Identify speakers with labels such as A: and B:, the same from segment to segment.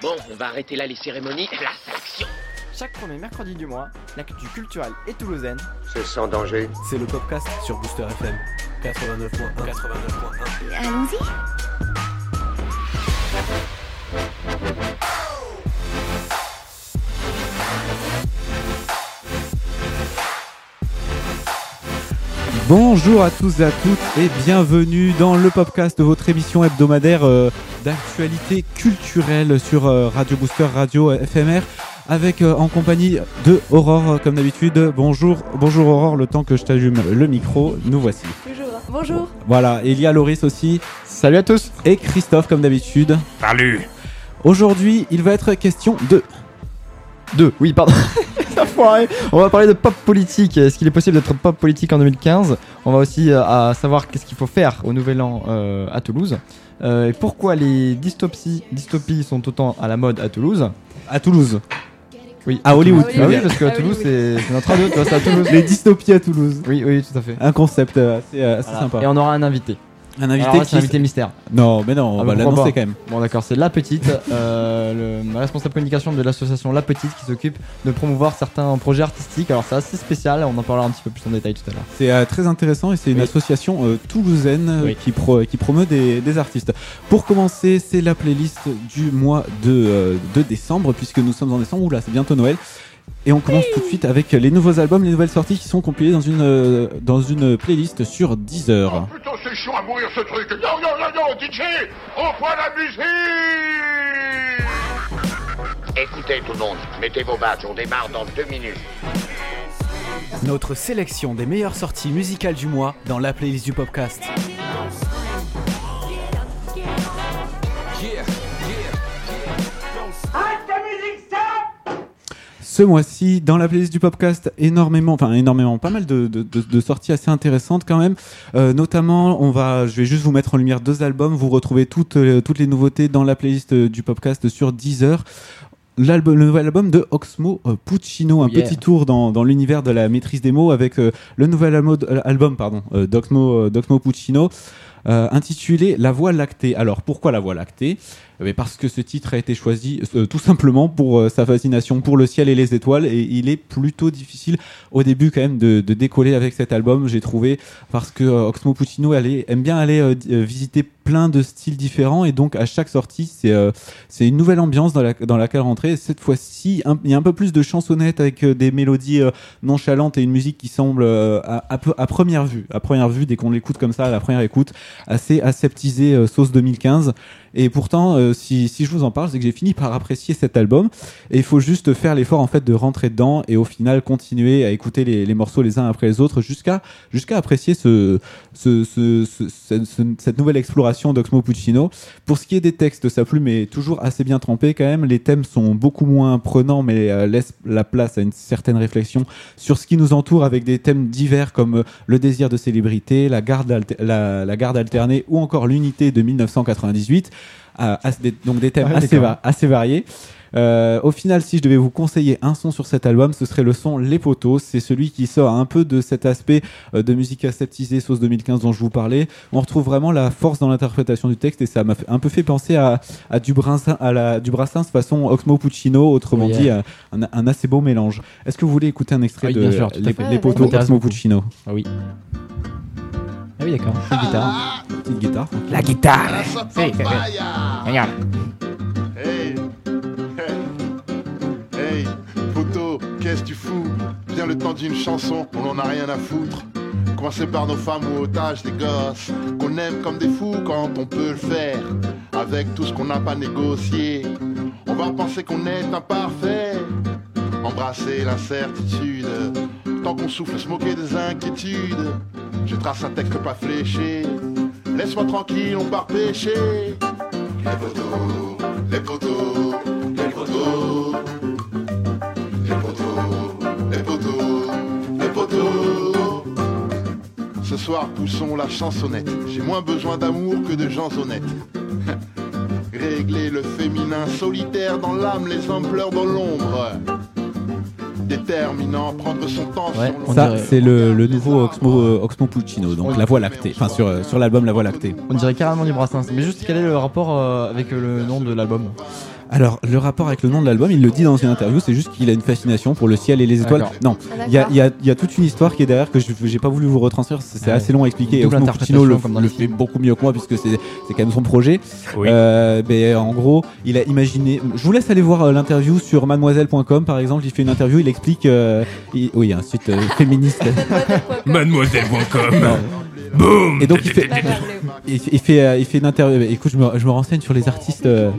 A: Bon, on va arrêter là les cérémonies. La sélection
B: Chaque premier mercredi du mois, l'actu culturelle et toulousaine,
C: C'est sans danger.
D: C'est le podcast sur Booster FM 89.1. 89.1.
E: Allons-y.
F: Bonjour à tous et à toutes et bienvenue dans le podcast de votre émission hebdomadaire euh, d'actualité culturelle sur euh, Radio Booster, Radio FMR, avec euh, en compagnie de Aurore euh, comme d'habitude. Bonjour, bonjour Aurore, le temps que je t'allume le micro, nous voici.
E: Toujours. Bonjour.
F: Voilà, et il y a Loris aussi
B: Salut à tous
F: et Christophe comme d'habitude.
D: Salut
F: Aujourd'hui, il va être question de
B: Deux, oui, pardon. On va parler de pop politique. Est-ce qu'il est possible d'être pop politique en 2015 On va aussi euh, à savoir qu'est-ce qu'il faut faire au Nouvel An euh, à Toulouse. Euh, et pourquoi les dystopies, dystopies sont autant à la mode à Toulouse?
F: À Toulouse.
B: Oui.
F: À Hollywood.
B: Ah oui,
F: dire.
B: parce que
E: Ah
B: à Toulouse,
E: oui,
B: c'est notre radio, tu vois, c'est à Toulouse.
F: Les dystopies à Toulouse.
B: Oui, oui, tout à fait.
F: Un concept assez, assez
B: Voilà.
F: sympa.
B: Et on aura un invité.
F: Un invité
B: Alors là,
F: qui
B: c'est un invité mystère.
F: Non, mais non, on
B: Ah,
F: va l'annoncer
B: pas
F: quand même.
B: Bon, d'accord, c'est La Petite, euh, le, la responsable communication de l'association La Petite qui s'occupe de promouvoir certains projets artistiques. Alors, c'est assez spécial, on en parlera un petit peu plus en détail tout à l'heure.
F: C'est euh, très intéressant et c'est une
B: Oui.
F: association euh, toulousaine euh,
B: Oui.
F: qui, pro- qui promeut des, des artistes. Pour commencer, c'est la playlist du mois de, euh, de décembre, puisque nous sommes en décembre, oula, c'est bientôt Noël. Et on commence tout de suite avec les nouveaux albums, les nouvelles sorties qui sont compilées dans une, euh, dans une playlist sur 10 heures.
C: C'est chiant à mourir ce truc. Non, non, non, non, DJ, envoie la musique Écoutez tout le monde, mettez vos badges, on démarre dans deux minutes.
D: Notre sélection des meilleures sorties musicales du mois dans la playlist du podcast.
F: Ce mois-ci, dans la playlist du podcast, énormément, enfin énormément, pas mal de, de- de- de sorties assez intéressantes quand même. Euh, notamment, on va, je vais juste vous mettre en lumière deux albums. Vous retrouvez toutes, euh, toutes les nouveautés dans la playlist euh, du podcast sur Deezer. L'album, le nouvel album de Oxmo euh, Puccino, un
B: Oh yeah.
F: petit tour dans, dans l'univers de la maîtrise des mots avec euh, le nouvel album pardon, euh, d'Oxmo, Puccino. intitulé La Voie lactée. Alors pourquoi La Voie lactée? Bien, Parce que ce titre a été choisi euh, tout simplement pour euh, sa fascination pour le ciel et les étoiles. Et il est plutôt difficile au début quand même de, de décoller avec cet album, j'ai trouvé, parce que euh, Oxmo Puccino aime bien aller euh, euh, visiter plein de styles différents et donc à chaque sortie c'est euh, c'est une nouvelle ambiance dans, la, dans laquelle rentrer. Cette fois-ci, il y a un peu plus de chansonnettes avec euh, des mélodies euh, nonchalantes et une musique qui semble euh, à, à première vue, à première vue, dès qu'on l'écoute comme ça, à la première écoute, assez aseptisé euh, sauce 2015. Et pourtant, si, si je vous en parle, c'est que j'ai fini par apprécier cet album. Et il faut juste faire l'effort en fait de rentrer dedans et au final continuer à écouter les, morceaux les uns après les autres jusqu'à jusqu'à apprécier ce- ce- ce- cette nouvelle exploration d'Oxmo Puccino. Pour ce qui est des textes, sa plume est toujours assez bien trempée quand même. Les thèmes sont beaucoup moins prenants, mais euh, laissent la place à une certaine réflexion sur ce qui nous entoure avec des thèmes divers comme euh, le désir de célébrité, la garde, alter- la, la garde alternée ou encore l'unité de 1998. Euh, donc des thèmes va- assez variés. Euh, au final, si je devais vous conseiller un son sur cet album, ce serait le son Les Potos. C'est celui qui sort un peu de cet aspect euh, de musique aseptisée, sauce 2015 dont je vous parlais. On retrouve vraiment la force dans l'interprétation du texte et ça m'a un peu fait penser à, à du, Brassens, à la, du Brassens façon Oxmo Puccino, autrement
B: Oh
F: dit, euh, un, un assez beau mélange. Est-ce que vous voulez écouter un extrait
B: Ah oui,
F: de
B: sûr,
F: Les,
B: fait.
F: Les Oxmo. Puccino?
B: Ah oui. Ah oui, d'accord. Guitare.
F: Petite guitare.
D: La guitare
C: Hey,
D: Regarde
C: hey, que tu fous Viens le temps d'une chanson, on en a rien à foutre. Commencer par nos femmes ou otages, des gosses, qu'on aime comme des fous quand on peut le faire. Avec tout ce qu'on n'a pas négocié, on va penser qu'on est imparfait. Embrasser l'incertitude, tant qu'on souffle, se moquer des inquiétudes. Je trace un texte pas fléché, laisse-moi tranquille, on part pêcher. Les poteaux, les poteaux, les poteaux, soir, poussons la chansonnette. J'ai moins besoin d'amour que de gens honnêtes. Régler le féminin solitaire dans l'âme, les hommes pleurent dans l'ombre. Déterminant, prendre son temps
B: Ouais,
C: sur
B: on
F: Ça, c'est le, le nouveau Oxmo, euh, Oxmo Puccino, donc. La Voie lactée. Enfin, sur, euh, sur l'album La Voie lactée.
B: On dirait carrément du Brassens. Mais juste, quel est le rapport euh, avec le nom de l'album
F: Alors, le rapport avec le nom de l'album, il le dit dans une interview, c'est juste qu'il a une fascination pour le ciel et les étoiles. Non,
E: Ah,
F: il y a, y a- il y a toute une histoire qui est derrière que je j'ai pas voulu vous retranscrire, c'est
B: Ouais.
F: assez long à expliquer. Et
B: Double
F: Puccino le,
B: comme dans
F: le fait beaucoup mieux que moi puisque c'est c'est quand même son projet.
G: Oui.
F: Euh, mais en gros, il a imaginé. Je vous laisse aller voir euh, l'interview sur mademoiselle.com par exemple. Il fait une interview, il explique. euh, il- oui, un site euh, féministe.
G: Mademoiselle.com. Boum
F: Et donc il fait, il, il fait, euh, il fait une interview. Écoute, je me, je me renseigne sur les artistes. euh,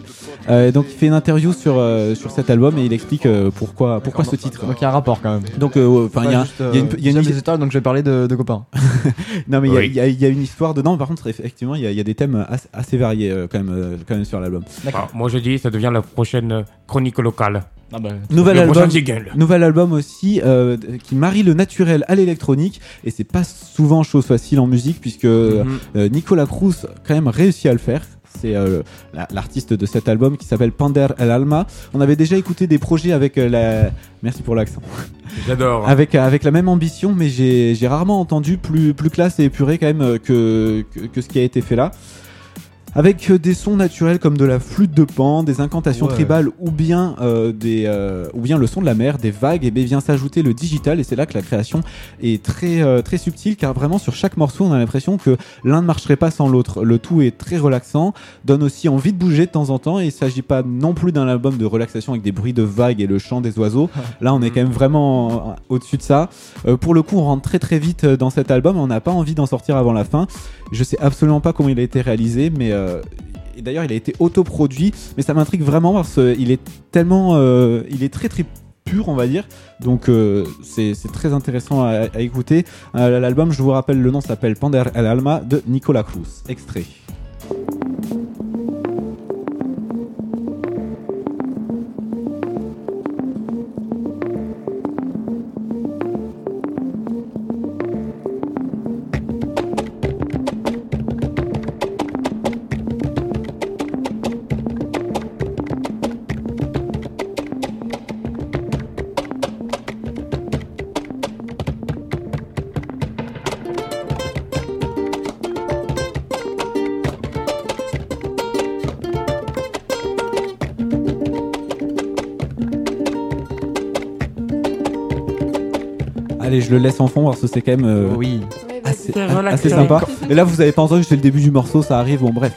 F: euh, donc il fait une interview sur euh, sur cet album et il explique euh, pourquoi pourquoi ce titre.
B: Donc il y a un rapport quand même.
F: Donc euh, enfin il y a, il y une,
B: euh,
F: il y a une-
B: étoiles, donc je vais parler de, de copains.
F: non mais il y a-
G: Oui.
F: il y, a, il y a une histoire dedans. Par contre effectivement il y a, il y a des thèmes assez, assez variés euh, quand même euh, quand même sur l'album.
G: Ah, moi je dis, ça devient la prochaine euh, chronique locale.
B: Ah bah,
F: Nouvel album. Nouvel aussi euh, qui marie le naturel à l'électronique et c'est pas souvent chose facile en musique puisque
G: Mhm.
F: euh, Nicolas Cruz quand même réussi à le faire. C'est euh, la- l'artiste de cet album qui s'appelle Pander El Alma. On avait déjà écouté des projets avec euh, la. Merci pour l'accent.
G: J'adore.
F: Avec, avec la même ambition, mais j'ai rarement entendu plus, plus classe et épuré quand même euh, que, que, que ce qui a été fait là. Avec euh, des sons naturels comme de la flûte de pan, des incantations
B: Ouais.
F: tribales ou bien, euh, des, euh, ou bien le son de la mer, des vagues, et bien vient s'ajouter le digital et c'est là que la création est très, euh, très subtile car vraiment sur chaque morceau on a l'impression que l'un ne marcherait pas sans l'autre. Le tout est très relaxant, donne aussi envie de bouger de temps en temps et il s'agit pas non plus d'un album de relaxation avec des bruits de vagues et le chant des oiseaux. Là on est quand même vraiment euh, au-dessus de ça. Euh, pour le coup on rentre très très vite dans cet album on n'a pas envie d'en sortir avant la fin. Je sais absolument pas comment il a été réalisé mais... euh, et d'ailleurs, il a été autoproduit, mais ça m'intrigue vraiment parce qu'il est tellement, euh, il est très très pur, on va dire. Donc euh, c'est très intéressant à, écouter. L'album, je vous rappelle, le nom s'appelle Pander El Alma de Nicolas Cruz. Extrait. Laisse en fond parce que c'est quand même euh,
B: oui.
E: Vas-y.
F: assez, assez sympa. Et là, vous avez pas entendu, c'est le début du morceau, ça arrive. Bon, bref.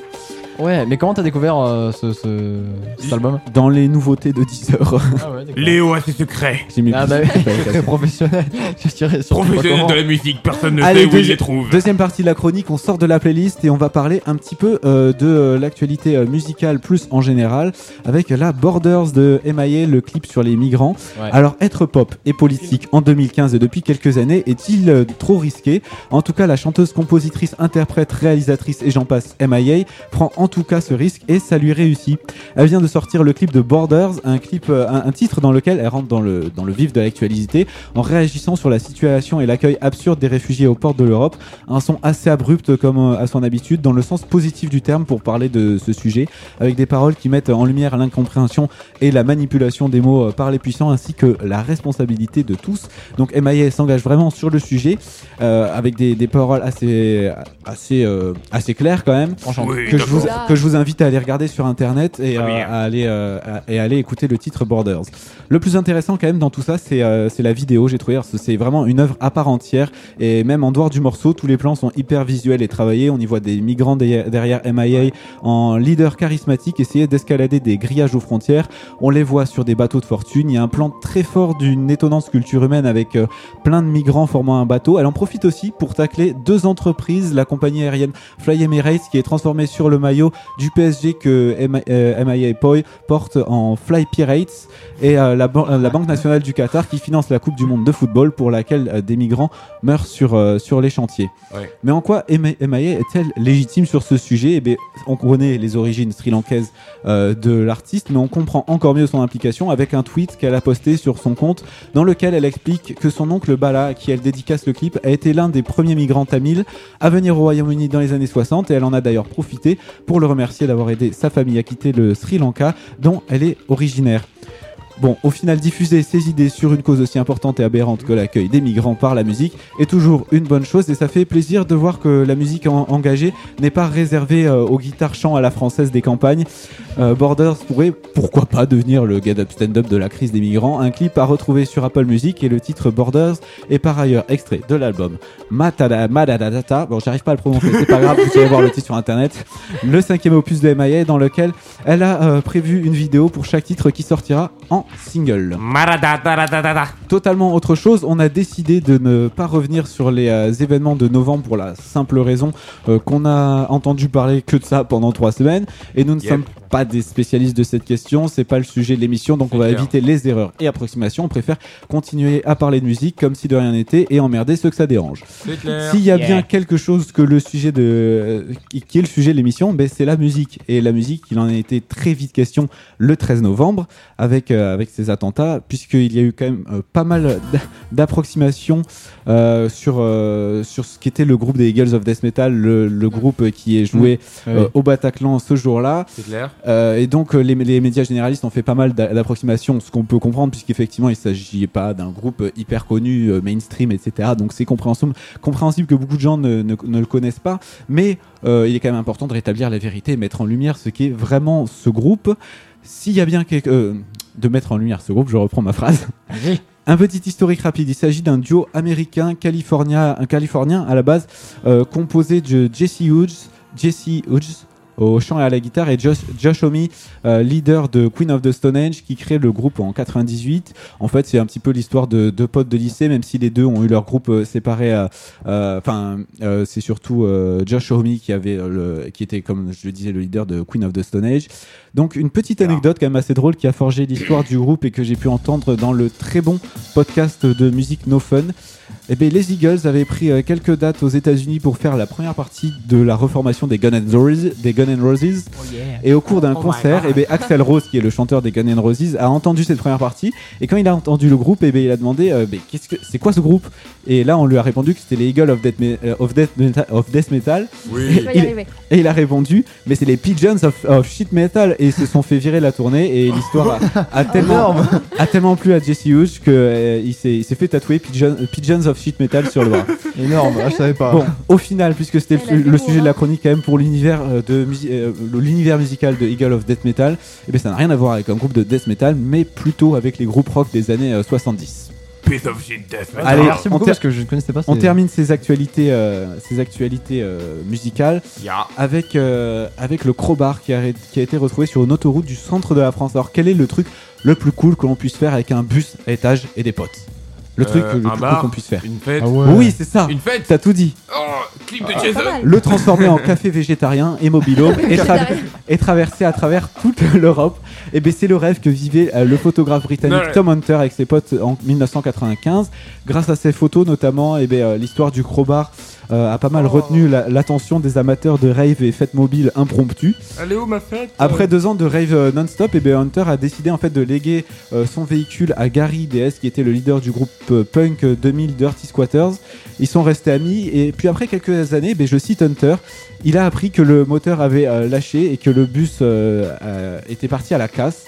B: Ouais, mais comment t'as découvert euh, ce, ce- cet album?
F: Dans les nouveautés de Deezer.
B: Ah ouais,
G: Léo a ses secrets.
F: J'ai mis
B: Ah bah oui, très professionnel. Je dirais sur
G: Professionnel de la musique, personne ne
F: Allez,
G: sait où il
F: deuxi-
G: les trouve.
F: Deuxième partie de la chronique, on sort de la playlist et on va parler un petit peu euh, de euh, l'actualité euh, musicale plus en général avec la Borders de MIA, le clip sur les migrants.
B: Ouais.
F: Alors être pop et politique en 2015 et depuis quelques années est-il euh, trop risqué? En tout cas, la chanteuse, compositrice, interprète, réalisatrice et j'en passe MIA prend en tout cas ce risque et ça lui réussit. Elle vient de sortir le clip de Borders, un clip, euh, un, un titre dans lequel elle rentre dans le dans le vif de l'actualité en réagissant sur la situation et l'accueil absurde des réfugiés aux portes de l'Europe. Un son assez abrupt comme euh, à son habitude, dans le sens positif du terme pour parler de ce sujet, avec des paroles qui mettent en lumière l'incompréhension et la manipulation des mots euh, par les puissants, ainsi que la responsabilité de tous. Donc MIA s'engage vraiment sur le sujet, euh, avec des, des paroles assez assez euh, assez claires quand même
B: Franchement.
G: Oui,
F: que je, vous, que je vous invite à aller regarder sur internet et,
G: Ah
F: euh, à aller, euh, à- et aller écouter le titre Borders. Le plus intéressant quand même dans tout ça, c'est euh, la vidéo, j'ai trouvé. C'est vraiment une œuvre à part entière et même en dehors du morceau, tous les plans sont hyper visuels et travaillés. On y voit des migrants derrière, MIA en leader charismatique essayer d'escalader des grillages aux frontières. On les voit sur des bateaux de fortune. Il y a un plan très fort d'une étonnante culture humaine avec euh, plein de migrants formant un bateau. Elle en profite aussi pour tacler deux entreprises, la compagnie aérienne Fly Emirates qui est transformée sur le maillot du PSG que MI- euh, MIA Poi porte en Fly Pirates et la, ban- la Banque nationale du Qatar qui finance la Coupe du monde de football pour laquelle euh, des migrants meurent sur, euh, sur les chantiers.
G: Ouais.
F: Mais en quoi MI- MIA est-elle légitime sur ce sujet? Eh bien, On connaît les origines sri-lankaises euh, de l'artiste, mais on comprend encore mieux son implication avec un tweet qu'elle a posté sur son compte dans lequel elle explique que son oncle Bala, à qui elle dédicace le clip, a été l'un des premiers migrants tamils à venir au Royaume-Uni dans les années 60 et elle en a d'ailleurs profité pour le remercier d'avoir aidé sa famille à quitter le Sri Lanka dont elle est originaire. Bon, au final, diffuser ses idées sur une cause aussi importante et aberrante que l'accueil des migrants par la musique est toujours une bonne chose et ça fait plaisir de voir que la musique en- engagée n'est pas réservée euh, aux guitares chants à la française des campagnes. Euh, Borders pourrait, pourquoi pas, devenir le get up stand-up de la crise des migrants. Un clip à retrouver sur Apple Music et le titre Borders est par ailleurs extrait de l'album. Bon, j'arrive pas à le prononcer, c'est pas grave, vous allez voir le titre sur internet. Le cinquième opus de MIA dans lequel elle a euh, prévu une vidéo pour chaque titre qui sortira en single.
G: Maradadadadada.
F: Totalement autre chose, on a décidé de ne pas revenir sur les euh, événements de novembre pour la simple raison euh, qu'on a entendu parler que de ça pendant trois semaines et nous ne
G: Yep.
F: sommes pas des spécialistes de cette question, c'est pas le sujet de l'émission donc on va
G: clair.
F: éviter les erreurs et approximations, on préfère continuer à parler de musique comme si de rien n'était et emmerder ceux que ça dérange. S'il y a
A: Yeah.
F: bien quelque chose que le sujet de euh, qui qui est le sujet de l'émission, ben c'est la musique et la musique, il en a été très vite question le 13 novembre avec euh, avec ces attentats puisqu'il y a eu quand même euh, pas mal d'approximations euh, sur euh, sur ce qu'était le groupe des Eagles of Death Metal, le, le groupe qui est joué euh, au Bataclan ce jour-là.
G: C'est clair.
F: Euh, et donc les, les médias généralistes ont fait pas mal d'a- d'approximations, ce qu'on peut comprendre puisqu'effectivement il s'agit pas d'un groupe hyper connu, euh, mainstream, etc. Donc c'est compréhensible, compréhensible que beaucoup de gens ne, ne- ne le connaissent pas, mais euh, il est quand même important de rétablir la vérité et mettre en lumière ce qu'est vraiment ce groupe. S'il y a bien quelque... euh, de mettre en lumière ce groupe, je reprends ma phrase. Un petit historique rapide. Il s'agit d'un duo américain californien, un californien à la base, euh, composé de Jesse Hughes, Jesse Hughes au chant et à la guitare et Josh, Josh Homme, euh, leader de Queen of the Stone Age, qui crée le groupe en 98. En fait, c'est un petit peu l'histoire de deux potes de lycée, même si les deux ont eu leur groupe euh, séparé. euh, Enfin, euh, c'est surtout Josh Homme qui avait le, qui était comme je le disais le leader de Queen of the Stone Age. Donc une petite anecdote quand même assez drôle qui a forgé l'histoire du groupe et que j'ai pu entendre dans le très bon podcast de musique No Fun. Eh bien, les Eagles avaient pris quelques dates aux États-Unis pour faire la première partie de la reformation des Guns N' Roses, des Guns N' Roses. Et au cours d'un
G: Oh
F: concert, eh bien, Axel Rose, qui est le chanteur des Guns N' Roses, a entendu cette première partie. Et quand il a entendu le groupe, eh bien, il a demandé euh, Ben, qu'est-ce que c'est quoi ce groupe? Et là, on lui a répondu que c'était les Eagles of Death, Me- of Death Meta- of Death Metal.
G: Oui.
F: Il-. Et il a répondu, mais c'est les Pigeons of, of Shit Metal et ils se sont fait virer la tournée et l'histoire a, a tellement, a tellement plu à Jesse Hughes que euh, s'est il s'est fait tatouer Pigeon- Pigeons of Shit Metal sur le bras.
B: Énorme, ah, je savais pas.
F: Bon, au final, puisque c'était le, sujet de la chronique quand même pour l'univers euh, de musi- euh, l'univers musical de Eagle of Death Metal, et bien ça n'a rien à voir avec un groupe de death metal, mais plutôt avec les groupes rock des années euh, 70.
G: Piece of shit death.
F: Allez,
B: Merci
F: on
B: beaucoup parce que je ne connaissais pas.
F: On termine ces actualités, euh, ces actualités euh, musicales avec, euh, avec le crowbar qui a, ré- qui a été retrouvé sur une autoroute du centre de la France. Alors quel est le truc le plus cool que l'on puisse faire avec un bus à étage et des potes? Le truc
G: Euh,
F: le plus cool qu'on puisse faire.
G: Une fête.
B: Ah ouais.
F: Oui, c'est ça.
G: Une fête.
F: T'as tout dit.
G: Oh, clip de Jason.
E: mal.
F: Le transformer en café végétarien et mobilhome et, tra- et traverser à travers toute l'Europe. Et ben c'est le rêve que vivait euh, le photographe britannique
G: Non.
F: Tom Hunter avec ses potes en 1995. Grâce à ces photos notamment, et ben, euh, l'histoire du crowbar a pas mal
G: Oh.
F: retenu la- l'attention des amateurs de rave et fêtes mobiles impromptues.
G: Est où ma fête
F: Après deux ans de rave euh, non-stop, et ben Hunter a décidé en fait de léguer euh, son véhicule à Gary DS, qui était le leader du groupe euh, punk euh, 2000 Dirty Squatters. Ils sont restés amis et puis après quelques années, ben, je cite Hunter, il a appris que le moteur avait euh, lâché et que le bus euh, euh, était parti à la casse.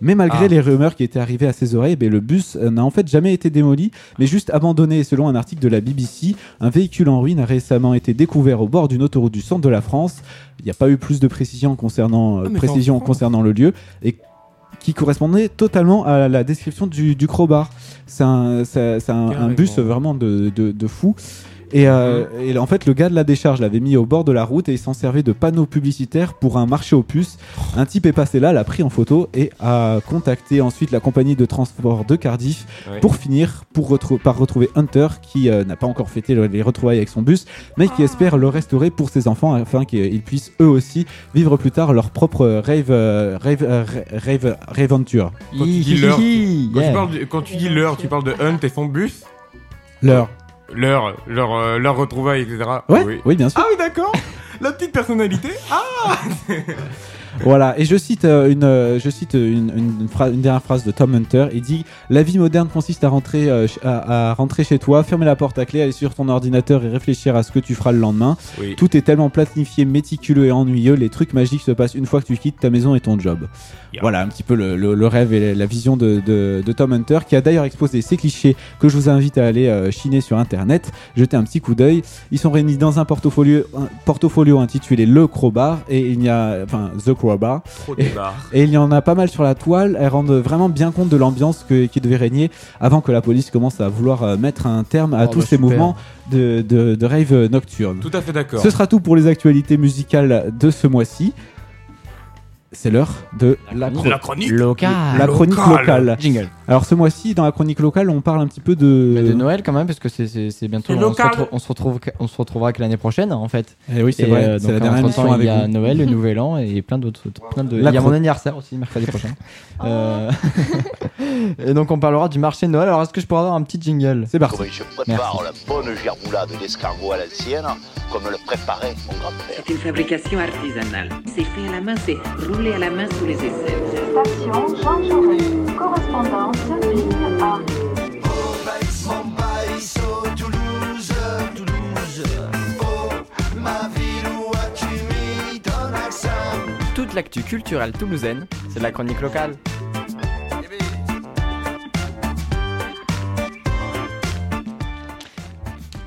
F: Mais malgré
G: Ah.
F: les rumeurs qui étaient arrivées à ses oreilles, ben, le bus euh, n'a en fait jamais été démoli, mais juste abandonné. Selon un article de la BBC, un véhicule en ruine a récemment été découvert au bord d'une autoroute du centre de la France. Il n'y a pas eu plus de précisions concernant, euh,
G: Ah,
F: concernant le lieu et qui correspondait totalement à la description du, du crowbar. C'est un, bus vraiment de, de, de fou. Et, euh,
G: Mhm.
F: et en fait, le gars de la décharge l'avait mis au bord de la route et il s'en servait de panneau publicitaire pour un marché aux puces. Un type est passé là, l'a pris en photo et a contacté ensuite la compagnie de transport de Cardiff
G: Ouais.
F: pour finir pour retrou- par retrouver Hunter qui euh, n'a pas encore fêté le- les retrouvailles avec son bus mais qui espère le restaurer pour ses enfants afin qu'ils puissent eux aussi vivre plus tard leur propre rave euh, rave euh, aventure.
G: Quand tu dis l'heure,
B: Hi,
G: Quand,
B: yeah.
G: tu parles du- quand tu dis l'heure, tu parles de Hunt et son bus?
F: Leur
G: Leur, leur, euh, leur retrouvaille, etc.
F: ouais
G: Oui.
F: oui bien sûr.
G: Ah oui, d'accord La petite personnalité Ah
F: Voilà, et je cite, euh, une, euh, je cite une, une, une phra- une dernière phrase de Tom Hunter. Il dit La vie moderne consiste à rentrer, euh, à, à rentrer chez toi, fermer la porte à clé, aller sur ton ordinateur et réfléchir à ce que tu feras le lendemain.
G: Oui.
F: Tout est tellement planifié, méticuleux et ennuyeux. Les trucs magiques se passent une fois que tu quittes ta maison et ton job.
G: Yeah.
F: Voilà un petit peu le, le- le rêve et la vision de, de- de Tom Hunter, qui a d'ailleurs exposé ces clichés que je vous invite à aller euh, chiner sur internet, jeter un petit coup d'œil. Ils sont réunis dans un portfolio, un portfolio intitulé Le Crowbar, et il y a, enfin, The Crowbar.
G: Trop débat.
F: Et il y en a pas mal sur la toile. Elles rendent vraiment bien compte de l'ambiance que- qui devait régner avant que la police commence à vouloir euh, mettre un terme à
B: Oh,
F: tous
B: bah,
F: ces
B: super.
F: mouvements de, de, de rave nocturne.
G: Tout à fait d'accord.
F: Ce sera tout pour les actualités musicales de ce mois-ci. C'est l'heure de la,
G: La chronique.
B: Local.
F: la chronique
G: Locale.
F: locale.
B: Jingle.
F: Alors ce mois-ci, dans la chronique locale, on parle un petit peu de...
B: Mais de Noël quand même, parce que c'est- bientôt. On se, retrouve, on, se retrouve, on se retrouvera que l'année prochaine en fait.
F: Eh oui, c'est
B: Et,
F: vrai,
B: euh,
F: c'est
B: donc,
F: la dernière émission avec
B: Il y a
F: vous.
B: Noël, le Nouvel An et plein d'autres. Plein de...
F: La
B: Il y a mon anniversaire aussi mercredi prochain. Euh, et donc on parlera du marché de Noël. Alors est-ce que je pourrais avoir un petit jingle?
F: C'est parti.
E: Oui, je prépare la bonne gerboulade d'escargot à l'ancienne, comme le préparait mon grand-père.
H: C'est une fabrication artisanale. C'est fait à la main, c'est roulé à la main sous les aisselles.
I: Station Jean Jaurès. Correspondance.
J: Toute l'actu culturelle toulousaine, c'est de la chronique locale.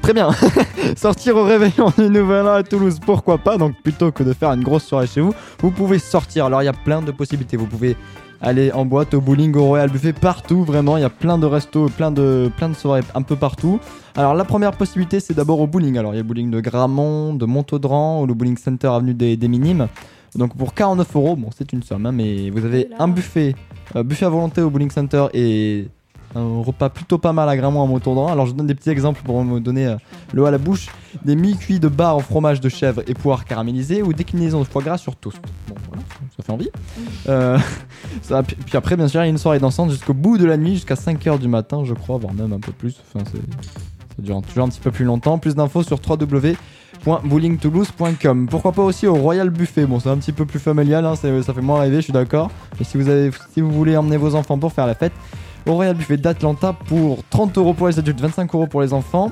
B: Très bien. Sortir au réveillon du Nouvel An à Toulouse, pourquoi pas? Donc plutôt que de faire une grosse soirée chez vous, vous pouvez sortir. Alors il y a plein de possibilités. Vous pouvez aller en boîte, au bowling, au Royal Buffet, partout vraiment. Il y a plein de restos, plein de, plein de soirées un peu partout. Alors la première possibilité c'est d'abord au bowling. Alors il y a le bowling de Gramont, de Montaudran ou le bowling center avenue des, des Minimes. Donc pour 49 euros, bon c'est une somme, hein, mais vous avez un buffet, euh, buffet à volonté au bowling center et un repas plutôt pas mal à Gramont à Montaudran. Alors je donne des petits exemples pour me donner euh, l'eau à la bouche. Des mi-cuits de bar au fromage de chèvre et poire caramélisé ou déclinaison de foie gras sur toast. Bon voilà, ça fait envie. Euh, ça, puis après bien sûr il y a une soirée dansante jusqu'au bout de la nuit, jusqu'à 5h du matin je crois, voire même un peu plus. Enfin. Ça dure toujours un petit peu plus longtemps. Plus d'infos sur www.bowlingtoulouse.com. Pourquoi pas aussi au Royal Buffet. Bon, c'est un petit peu plus familial, hein, ça fait moins rêver, je suis d'accord. Mais si vous, avez, si vous voulez emmener vos enfants pour faire la fête, au Royal Buffet d'Atlanta pour 30 euros pour les adultes, 25 euros pour les enfants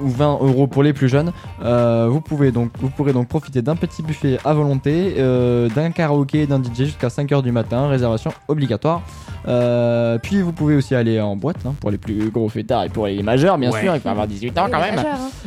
B: ou 20 euros pour les plus jeunes. Euh, vous, pouvez donc, vous pourrez donc profiter d'un petit buffet à volonté, euh, d'un karaoké et d'un DJ jusqu'à 5h du matin, réservation obligatoire. Euh, puis vous pouvez aussi aller en boîte hein, pour les plus gros fêtards et pour les majeurs, bien
G: Ouais.
B: sûr, il faut avoir 18 ans quand même.
K: Hein.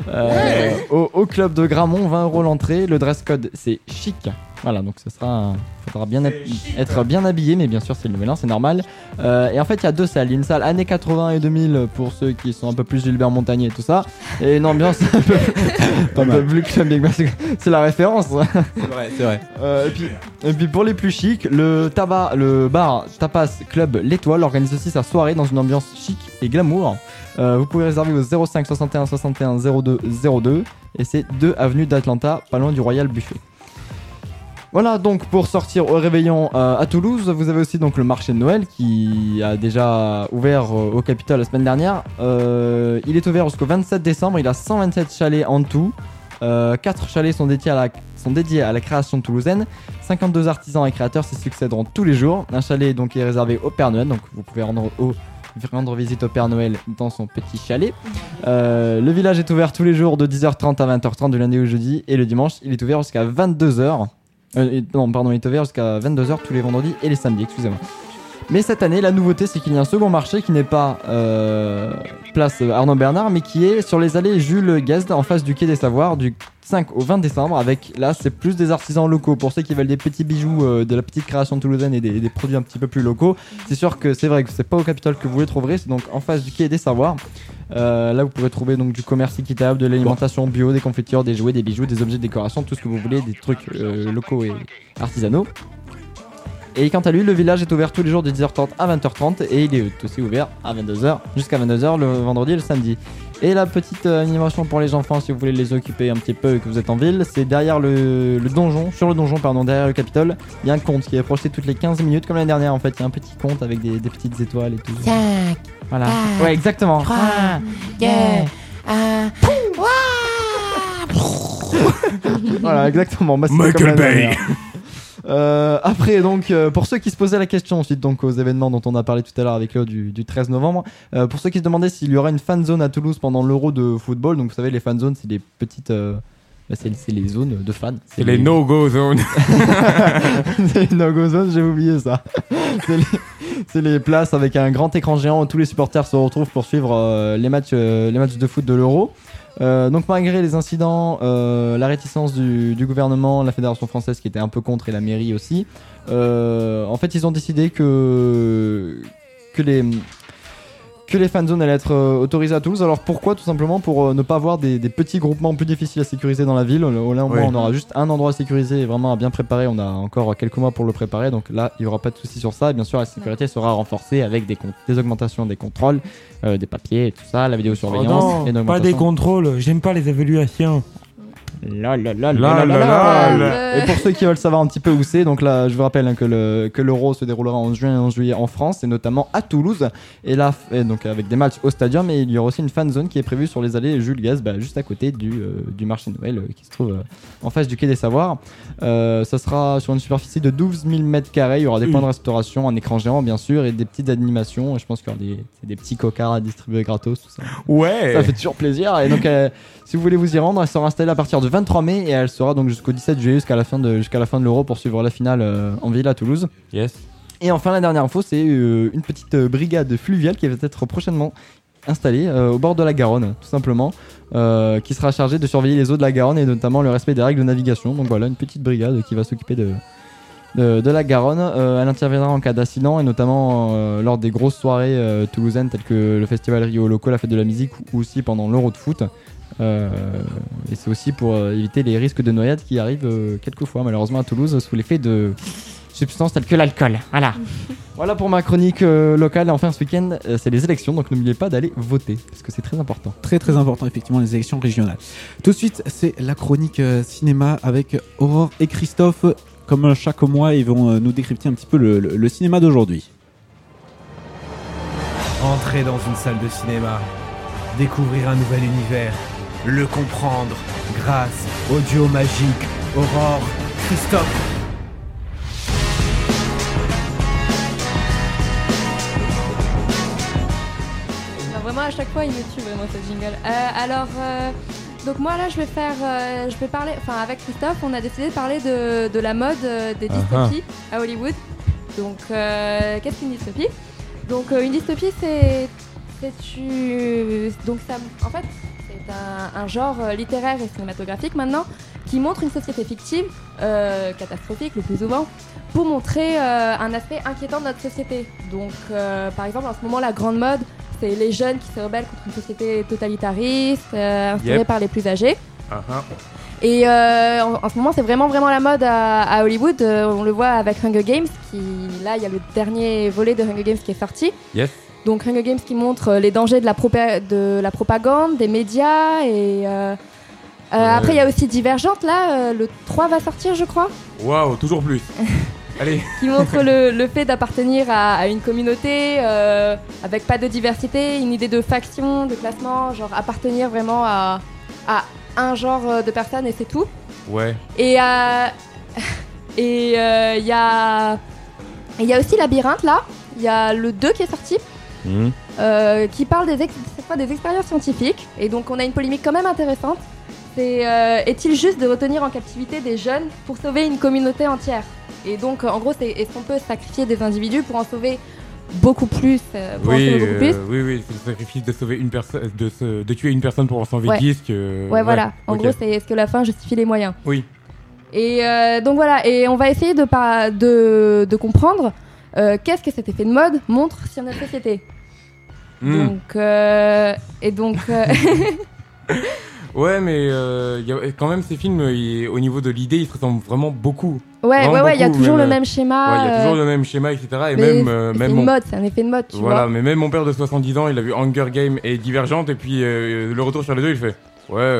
B: Euh, au, au club de Gramont, 20 euros l'entrée. Le dress code, c'est chic. Voilà, donc ce sera. faudra bien être bien habillé, mais bien sûr, c'est le nouvel an, c'est normal. Euh, et en fait, il y a deux salles. Il y a une salle années 80 et 2000 pour ceux qui sont un peu plus Gilbert Montagnier et tout ça. Et une ambiance un peu, un peu plus C'est la référence.
F: C'est vrai, c'est vrai.
B: Euh, et, puis, et puis pour les plus chics, le tabac, le bar Tapas Club L'Étoile organise aussi sa soirée dans une ambiance chic et glamour. Euh, vous pouvez réserver au 05 61 61 02 02 et c'est 2 avenue d'Atlanta, pas loin du Royal Buffet. Voilà donc pour sortir au réveillon euh, à Toulouse, vous avez aussi donc le marché de Noël qui a déjà ouvert euh, au Capitole la semaine dernière. Euh, il est ouvert jusqu'au 27 décembre, il a 127 chalets en tout. 4 chalets sont dédiés, à la, création toulousaine. 52 artisans et créateurs s'y succéderont tous les jours. Un chalet donc est réservé au Père Noël, donc vous pouvez rendre, visite au Père Noël dans son petit chalet. Le village est ouvert tous les jours de 10h30 à 20h30 du lundi au jeudi et le dimanche il est ouvert jusqu'à 22h. Euh, non, pardon, il est ouvert jusqu'à 22h tous les vendredis et les samedis, excusez-moi. Mais cette année, la nouveauté, c'est qu'il y a un second marché qui n'est pas euh, place Arnaud Bernard, mais qui est sur les allées Jules Guesde, en face du Quai des Savoirs, du 5 au 20 décembre. Avec là, c'est plus des artisans locaux. Pour ceux qui veulent des petits bijoux, euh, de la petite création toulousaine et des, des produits un petit peu plus locaux, c'est sûr que c'est vrai que c'est pas au Capitole que vous les trouverez, c'est donc en face du Quai des Savoirs. Euh, là, vous pourrez trouver donc du commerce équitable, de l'alimentation bio, des confitures, des jouets, des bijoux, des objets de décoration, tout ce que vous voulez, des trucs euh, locaux et artisanaux. Et quant à lui, le village est ouvert tous les jours de 10h30 à 20h30 et il est aussi ouvert à 22h jusqu'à 22h le vendredi et le samedi. Et la petite euh, animation pour les enfants, si vous voulez les occuper un petit peu et que vous êtes en ville, c'est derrière le, donjon, sur le donjon, pardon, derrière le Capitole, il y a un compte qui est projeté toutes les 15 minutes, comme l'année dernière en fait. Il y a un petit compte avec des, petites étoiles et tout.
K: 5,
B: Voilà. Ouais, exactement.
K: 3, 2, 1.
B: Voilà, exactement. Bah,
G: Michael Bay.
B: Euh, après, donc, euh, pour ceux qui se posaient la question, suite donc aux événements dont on a parlé tout à l'heure avec Léo du, du 13 novembre, euh, pour ceux qui se demandaient s'il y aurait une fan zone à Toulouse pendant l'Euro de football, donc vous savez, les fan zones, c'est des petites. Bah, c'est les zones de fans.
G: C'est les no-go zones.
B: c'est les no-go zones, j'ai oublié ça. c'est les, places avec un grand écran géant où tous les supporters se retrouvent pour suivre euh, les, matchs, euh, les matchs de foot de l'Euro. Euh, donc malgré les incidents, la réticence du, du gouvernement, la fédération française qui était un peu contre et la mairie aussi, en fait ils ont décidé que que les que les fan zones allaient être euh, autorisées à Toulouse. Alors pourquoi Tout simplement pour euh, ne pas avoir des, des petits groupements plus difficiles à sécuriser dans la ville. Là, au moins,
G: Oui.
B: on aura juste un endroit sécurisé et vraiment à bien préparer. On a encore quelques mois pour le préparer, donc là, il n'y aura pas de souci sur ça. Et bien sûr, la sécurité sera renforcée avec des, augmentations des contrôles, euh, des papiers et tout ça, la
L: Oh
B: vidéosurveillance. et
L: non, pas des contrôles, j'aime pas les évaluations.
B: La, la, la. Et pour ceux qui veulent savoir un petit peu où c'est, donc là, je vous rappelle hein, que le que l'Euro se déroulera en juin et en juillet en France, et notamment à Toulouse. Et là, et donc avec des matchs au stadium, et il y aura aussi une fan zone qui est prévue sur les allées Jules Gaz, bah, juste à côté du, euh, du marché de Noël, euh, qui se trouve euh, en face du quai des Savoirs. Euh, ça sera sur une superficie de 12 000 mètres carrés. Il y aura des points de restauration, un écran géant bien sûr, et des petites animations. Je pense qu'il y aura des, des petits cocards à distribuer gratos, tout ça.
G: Ouais.
B: Ça fait toujours plaisir. Et donc, euh, si vous voulez vous y rendre, elle sera installée à partir du 23 mai et elle sera donc jusqu'au 17 juillet, jusqu'à la fin de, jusqu'à la fin de l'Euro pour suivre la finale euh, en ville à Toulouse.
G: Yes.
B: Et enfin, la dernière info, c'est euh, une petite euh, brigade fluviale qui va être prochainement installée euh, au bord de la Garonne, tout simplement, qui sera chargée de surveiller les eaux de la Garonne et notamment le respect des règles de navigation. Donc voilà, une petite brigade qui va s'occuper de, de, de la Garonne. Euh, elle interviendra en cas d'accident et notamment euh, lors des grosses soirées euh, toulousaines telles que le festival Rio Loco, la fête de la musique ou aussi pendant l'Euro de foot. Euh, et c'est aussi pour euh, éviter les risques de noyade qui arrivent euh, quelquefois malheureusement à Toulouse sous l'effet de substances telles que l'alcool. Voilà. Voilà pour ma chronique euh, locale. Et enfin, ce week-end, euh, c'est les élections, donc n'oubliez pas d'aller voter, parce que c'est très important.
F: Très très important effectivement les élections régionales. Tout de suite c'est la chronique euh, cinéma avec Aurore et Christophe. Comme chaque mois ils vont euh, nous décrypter un petit peu le, le- le cinéma d'aujourd'hui.
M: Entrer dans une salle de cinéma, découvrir un nouvel univers, le comprendre grâce au duo magique Aurore Christophe.
N: Non, vraiment, à chaque fois, il me tue vraiment ce jingle. Euh, alors, euh, donc moi là, je vais faire, euh, je vais parler, enfin avec Christophe, on a décidé de parler de, de la mode euh, des
O: Ah
N: dystopies à Hollywood. Donc, euh, qu'est-ce qu'une dystopie? Donc, euh, une dystopie, c'est, c'est tu, donc ça, en fait, c'est un, un genre euh, littéraire et cinématographique maintenant qui montre une société fictive, euh, catastrophique le plus souvent, pour montrer euh, un aspect inquiétant de notre société. Donc, euh, par exemple, en ce moment, la grande mode, c'est les jeunes qui se rebellent contre une société totalitariste,
G: Yep.
N: par les plus âgés.
G: Ah.
N: Et euh, en, en ce moment, c'est vraiment vraiment la mode à, à Hollywood. Euh, on le voit avec Hunger Games, qui là, il y a le dernier volet de Hunger Games qui est sorti.
G: Yes.
N: Donc Hunger Games qui montre euh, les dangers de la, propa- de la propagande, des médias et euh, euh, après il y a aussi Divergente là, le 3 va sortir je crois,
G: Waouh, toujours plus. Allez.
N: qui montre le, le fait d'appartenir à, à une communauté euh, avec pas de diversité, une idée de faction, de classement, genre appartenir vraiment à, à un genre de personnes et c'est tout.
G: Ouais.
N: Et euh, et euh, y a il y a aussi Labyrinthe là, il y a le 2 qui est sorti. Euh, qui parle des, ex- cette fois des expériences scientifiques. Et donc on a une polémique quand même intéressante. C'est euh, est-il juste de retenir en captivité des jeunes pour sauver une communauté entière? Et donc en gros, c'est est-ce qu'on peut sacrifier des individus pour en sauver beaucoup plus euh, en
G: Oui,
N: sauver beaucoup plus?
G: oui, oui, c'est le sacrifice de sauver une personne, de, se- de tuer une personne pour en sauver
N: Ouais.
G: 10 que.
N: Ouais, voilà. En gros, c'est est-ce que la fin justifie les moyens?
G: Oui.
N: Et euh, donc voilà, et on va essayer de, de, de comprendre euh, qu'est-ce que cet effet de mode montre sur notre société.
G: Hmm.
N: Donc, euh, et donc, euh,
G: Ouais, mais euh, il y a quand même ces films, il- au niveau de l'idée, ils se ressemblent vraiment beaucoup.
N: Ouais,
G: Vraiment
N: ouais, ouais, il y a toujours
G: même,
N: le même schéma,
G: Ouais, il y a toujours le même schéma, etc. Et
N: mais
G: même,
N: c'est
G: même mon-
N: mode, c'est un effet de mode, tu
G: Voilà,
N: vois.
G: mais même mon père de 70 ans, il a vu Hunger Game et Divergente, et puis le retour sur les deux, il fait Ouais,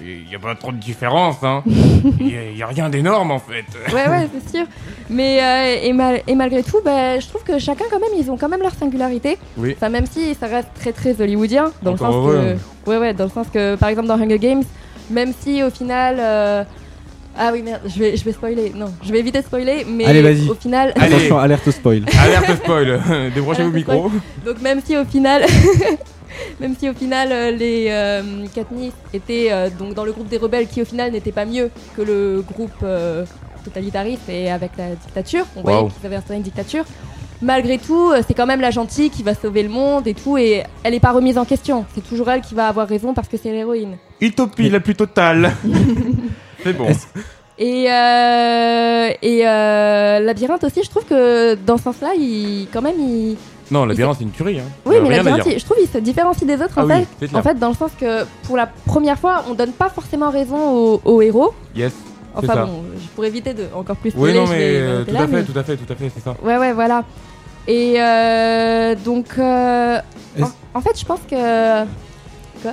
G: il n'y a pas trop de différence, hein. Il n'y a, rien d'énorme en fait.
N: Ouais, ouais, c'est sûr. Mais euh, et, mal- et malgré tout, bah, je trouve que chacun quand même, ils ont quand même leur singularité.
G: Oui.
N: Enfin, même si ça reste très très hollywoodien, dans
G: Encore
N: le sens
G: heureux.
N: que, ouais, ouais, dans le sens que, par exemple, dans Hunger Games, même si au final, euh, Ah oui, merde, je vais, je vais spoiler. Non, je vais éviter de spoiler, mais
F: Allez, vas-y.
N: au final.
G: Allez.
F: Attention, alerte au spoil.
G: Alerte spoil. Débranchez vos micros.
N: Donc même si au final, même si au final euh, les euh, Katniss étaient euh, donc dans le groupe des rebelles qui au final n'était pas mieux que le groupe euh, totalitariste et avec la dictature, on voyait
G: Wow.
N: qu'ils avaient instauré une dictature. Malgré tout, euh, c'est quand même la gentille qui va sauver le monde et tout, et elle n'est pas remise en question. C'est toujours elle qui va avoir raison parce que c'est l'héroïne.
G: Utopie la plus totale. C'est bon.
N: Et, euh, et euh, Labyrinthe aussi, je trouve que dans ce sens-là, il, quand même, il,
G: Non, labyrinthe, c'est une tuerie. Hein.
N: Oui,
G: Euh,
N: mais Labyrinthe,
G: dire.
N: il- je trouve il se différencie des autres
G: Ah
N: en,
G: oui,
N: fait,
G: clair.
N: en fait, dans le sens que pour la première fois, on donne pas forcément raison au, au héros.
G: Yes. c'est
N: Enfin
G: ça.
N: bon, je- pour éviter de encore plus
G: Oui,
N: spoiler,
G: non,
N: je
G: mais
N: vais
G: euh,
N: m'arrêter
G: tout
N: là,
G: à fait,
N: mais-
G: tout à fait, tout à fait, c'est ça.
N: Ouais, ouais, voilà. Et euh, donc, euh, en,
F: Est-ce-
N: en fait, je pense que. Quoi?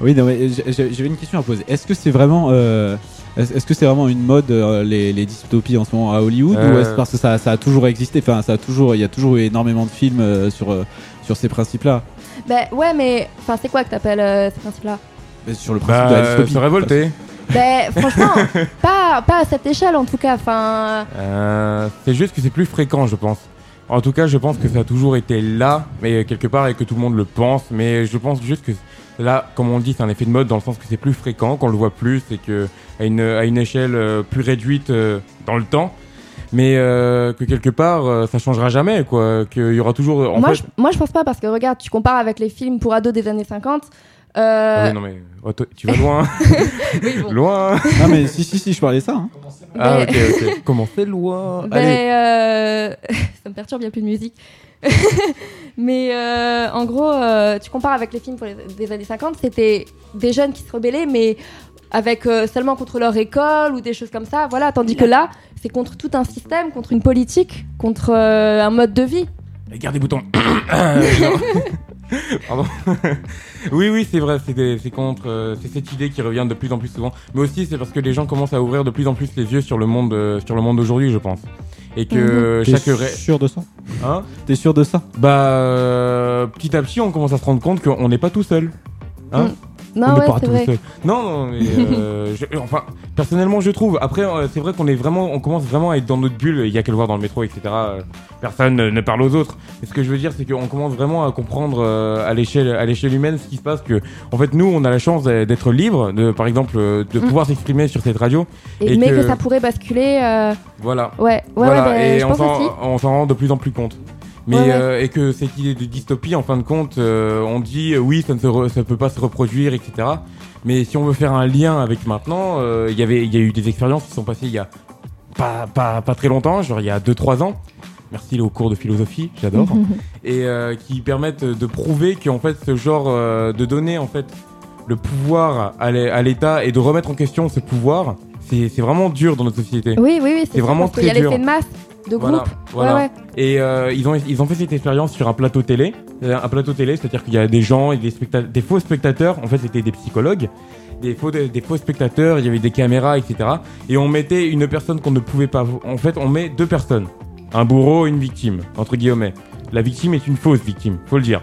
F: Oui, non, mais j'avais une question à poser. Est-ce que c'est vraiment, euh, est-ce que c'est vraiment une mode euh, les, les dystopies en ce moment à Hollywood ou
G: Euh.
F: est-ce parce que ça, ça a toujours existé Enfin, ça a toujours, il y a toujours eu énormément de films euh, sur euh, sur ces principes-là,
N: Ben ouais, mais enfin, c'est quoi que t'appelles euh, ces principes-là?
F: Sur le principe
G: Bah,
F: de la dystopie.
G: se révolter.
N: Ben franchement, pas, pas à cette échelle en tout cas. Enfin,
G: Euh, c'est juste que c'est plus fréquent, je pense. En tout cas, je pense que ça a toujours été là, mais quelque part, et que tout le monde le pense. Mais je pense juste que là, comme on le dit, c'est un effet de mode dans le sens que c'est plus fréquent, qu'on le voit plus, et que à une, à une échelle euh, plus réduite euh, dans le temps. Mais euh, que quelque part, euh, ça changera jamais, quoi. Qu'il y aura toujours. En
N: moi,
G: fait...
N: je, moi je pense pas parce que regarde, tu compares avec les films pour ados des années 50.
G: Ah
N: Euh,
G: oui, non, mais oh, toi, tu vas loin.
N: oui, bon.
G: loin.
F: non, mais si, si, si, je parlais ça. hein.
G: Ah,
N: Mais-
G: ok, c'est loin?
N: Ça me perturbe, il n'y a plus de musique. mais euh, en gros, euh, tu compares avec les films pour les- des années 50, c'était des jeunes qui se rebellaient, mais avec euh, seulement contre leur école ou des choses comme ça. Voilà, tandis que là, c'est contre tout un système, contre une politique, contre euh, un mode de vie.
G: Garde des boutons. Euh, non. Pardon. oui, oui, c'est vrai, c'est des- c'est contre, euh, c'est cette idée qui revient de plus en plus souvent. Mais aussi, c'est parce que les gens commencent à ouvrir de plus en plus les yeux sur le monde, euh, sur le monde d'aujourd'hui, je pense. Et que
F: T'es
G: chaque ré-
F: sûr de ça?
G: Hein?
F: T'es sûr de ça?
G: Bah, euh, petit à petit, on commence à se rendre compte qu'on n'est pas tout seul. Hein?
N: Mm. Non, ouais, c'est vrai.
G: Non, non, mais euh, je- enfin, personnellement, je trouve. Après, euh, c'est vrai qu'on est vraiment, on commence vraiment à être dans notre bulle. Il y a qu'à le voir dans le métro, etc. Euh, Personne ne, ne parle aux autres. Mais ce que je veux dire, c'est qu'on commence vraiment à comprendre euh, à l'échelle, à l'échelle humaine, ce qui se passe. Que, en fait, nous, on a la chance d'être libre, de, par exemple, euh, de
N: Mm.
G: pouvoir s'exprimer sur cette radio.
N: Et, mais que... ça pourrait basculer. euh,
G: Voilà.
N: Ouais, ouais,
G: Voilà,
N: ben,
G: et
N: je
G: on
N: pense
G: s'en,
N: aussi.
G: on s'en rend de plus en plus compte. Mais
N: Ouais, ouais.
G: euh, et que cette idée de dystopie, en fin de compte, euh, on dit euh, oui, ça ne se re- ça peut pas se reproduire, etc. Mais si on veut faire un lien avec maintenant, euh, il y avait, il y a eu des expériences qui sont passées il y a pas, pas, pas très longtemps, genre il y a 2-3 ans. Merci les cours de philosophie, j'adore. et euh, qui permettent de prouver qu'en fait ce genre euh, de donner en fait le pouvoir à l'É- à l'État et de remettre en question ce pouvoir, c'est vraiment dur dans notre société.
N: Oui, oui, oui,
G: c'est vraiment
N: parce qu'il y
G: très
N: a
G: dur.
N: l'effet de masse, de
G: Voilà,
N: groupe.
G: voilà.
N: Ouais, ouais.
G: Et euh, ils, ont, ils ont fait cette expérience sur un plateau télé. Euh, Un plateau télé, c'est-à-dire qu'il y a des gens et des, specta- des faux spectateurs. En fait, c'était des psychologues. Des faux, des faux spectateurs, il y avait des caméras, etc. Et on mettait une personne qu'on ne pouvait pas. En fait, on met deux personnes. Un bourreau et une victime, entre guillemets. La victime est une fausse victime, faut le dire.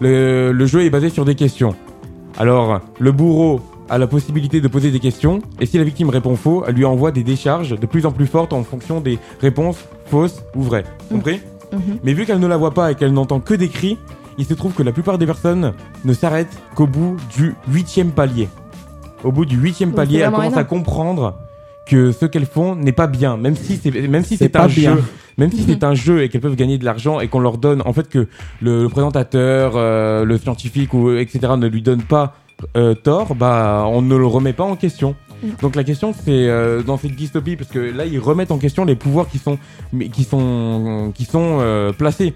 G: Le, le jeu est basé sur des questions. Alors, le bourreau a la possibilité de poser des questions, et si la victime répond faux, elle lui envoie des décharges de plus en plus fortes en fonction des réponses fausses ou vraies. Compris
N: Mhm.
G: Mais vu qu'elle ne la voit pas et qu'elle n'entend que des cris, il se trouve que la plupart des personnes ne s'arrêtent qu'au bout du huitième palier. Au bout du huitième palier,
N: vraiment
G: commencent à comprendre que ce qu'elles font n'est pas bien, même si c'est même si
F: C'est
G: un
F: bien.
G: jeu, même si c'est un jeu et qu'elles peuvent gagner de l'argent et qu'on leur donne en fait que le, le présentateur, euh, le scientifique ou etc ne lui donne pas euh, tort, bah on ne le remet pas en question.
N: Mm.
G: Donc la question c'est euh, dans cette dystopie parce que là ils remettent en question les pouvoirs qui sont mais qui sont qui sont euh, placés.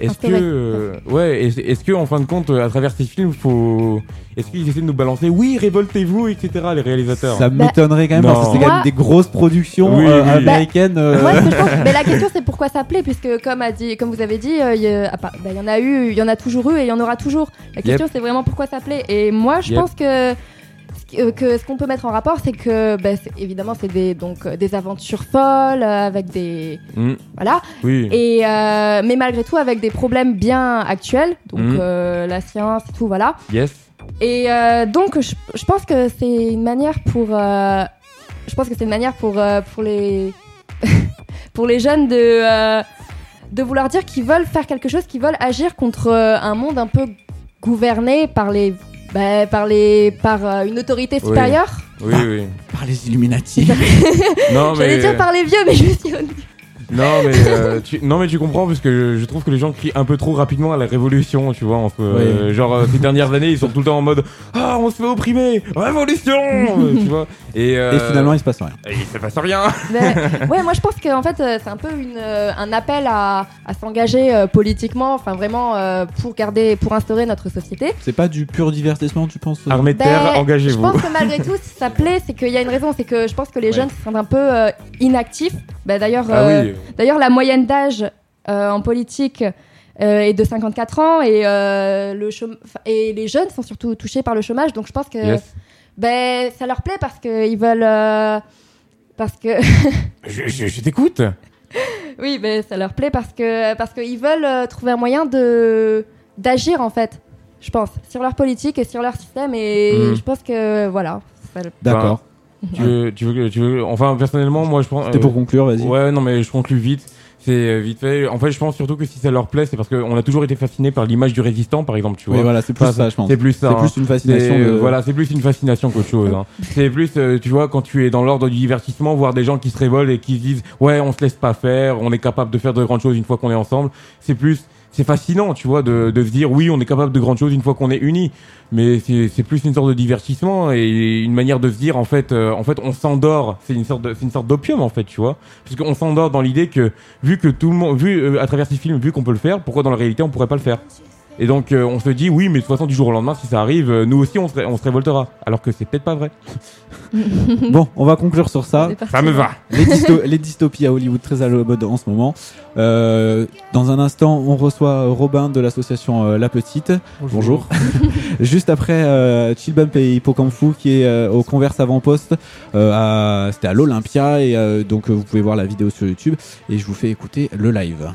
G: Est-ce que euh, ouais est- est-ce que en fin de compte à travers ces films faut est-ce qu'ils essaient de nous balancer oui révoltez-vous etc les réalisateurs
F: Ça m'étonnerait quand même parce que c'est quand même des grosses productions
G: Oui,
F: euh,
G: oui.
F: américaines. euh,
N: je pense- mais la question c'est pourquoi ça plaît puisque comme a dit, comme vous avez dit, euh, il y, a- ah, bah, il y en a eu, il y en a toujours eu et il y en aura toujours. La question c'est vraiment pourquoi ça plaît. Et moi, je
G: Yep.
N: pense que que- que ce qu'on peut mettre en rapport, c'est que bah, évidemment c'est des donc euh, des aventures folles euh, avec des
G: Mm.
N: voilà.
G: oui
N: Et euh, mais malgré tout avec des problèmes bien actuels, donc
G: Mm.
N: euh, la science et tout voilà.
G: yes
N: Et euh, donc, je, je pense que c'est une manière pour euh, je pense que c'est une manière pour, euh, pour, les, pour les jeunes de, euh, de vouloir dire qu'ils veulent faire quelque chose, qu'ils veulent agir contre euh, un monde un peu gouverné par, les, bah, par, les, par euh, une autorité supérieure.
G: Oui, oui.
F: Par les Illuminati.
G: Non,
N: J'allais
G: mais-
N: dire par les vieux, mais je me suis dit-
G: Non mais, euh, tu, non mais tu comprends parce que je, je trouve que les gens crient un peu trop rapidement à la révolution, tu vois. entre, euh,
F: Oui.
G: Genre euh, ces dernières années, ils sont tout le temps en mode Ah, on se fait opprimer Révolution Tu vois Et, euh,
F: Et finalement, il se passe rien.
G: et il se passe rien
N: Mais, ouais, moi je pense qu'en fait c'est un peu une, un appel à, à s'engager euh, politiquement, enfin vraiment euh, pour garder, pour instaurer notre société.
F: C'est pas du pur divertissement, tu penses euh
G: Armée de
N: Ben,
G: terre,
N: Je
G: engagez-vous
N: pense que malgré tout, si ça plaît, c'est qu'il y a une raison, c'est que je pense que les jeunes sont un peu euh, inactifs. Bah, d'ailleurs,
G: Ah
N: euh,
G: oui.
N: D'ailleurs la moyenne d'âge euh, en politique euh, est de 54 ans et, euh, le et les jeunes sont surtout touchés par le chômage, donc je pense que
G: Yes.
N: ben, ça leur plaît parce qu'ils veulent. euh, parce que.
G: Je, je- je t'écoute
N: Oui, mais ça leur plaît parce que parce qu'ils veulent euh, trouver un moyen de d'agir en fait. Je pense sur leur politique et sur leur système et
G: Mhm.
N: je pense que voilà. ça-
F: D'accord.
G: Tu veux, tu veux, tu veux, enfin personnellement, moi je pense.
F: C'était pour conclure, vas-y.
G: Ouais, non mais je conclue vite. C'est euh, vite fait. En fait, je pense surtout que si ça leur plaît, c'est parce qu'on a toujours été fasciné par l'image du résistant, par exemple, tu
F: Oui,
G: vois.
F: voilà, c'est plus ça, je pense.
G: C'est plus ça.
F: C'est
G: hein.
F: plus une fascination de-
G: Voilà, c'est plus une fascination qu'autre chose. hein. c'est plus, euh, tu vois, quand tu es dans l'ordre du divertissement, voir des gens qui se révoltent et qui se disent, ouais, on se laisse pas faire, on est capable de faire de grandes choses une fois qu'on est ensemble. C'est plus, c'est fascinant, tu vois, de, de se dire, oui, on est capable de grandes choses une fois qu'on est unis. Mais c'est plus une sorte de divertissement et une manière de se dire, en fait, euh, en fait, on s'endort. C'est une sorte, c'est une sorte d'opium, en fait, tu vois, parce qu'on s'endort dans l'idée que, vu que tout le monde, vu euh, à travers ces films, vu qu'on peut le faire, pourquoi dans la réalité on pourrait pas le faire? Et donc euh, on se dit oui mais de toute façon du jour au lendemain si ça arrive euh, nous aussi on se, ré- on se révoltera alors que c'est peut-être pas vrai.
F: Bon, on va conclure sur ça.
N: Parti.
G: Ça me va.
F: Les, dysto- les dystopies à Hollywood très à la mode en ce moment. Euh, dans un instant, on reçoit Robin de l'association euh, La Petite. Bonjour. Juste après, euh, Chill Bump et Hippocampu qui est euh, au Converse avant-poste. Euh, à- C'était à l'Olympia et euh, donc euh, vous pouvez voir la vidéo sur YouTube et je vous fais écouter le live.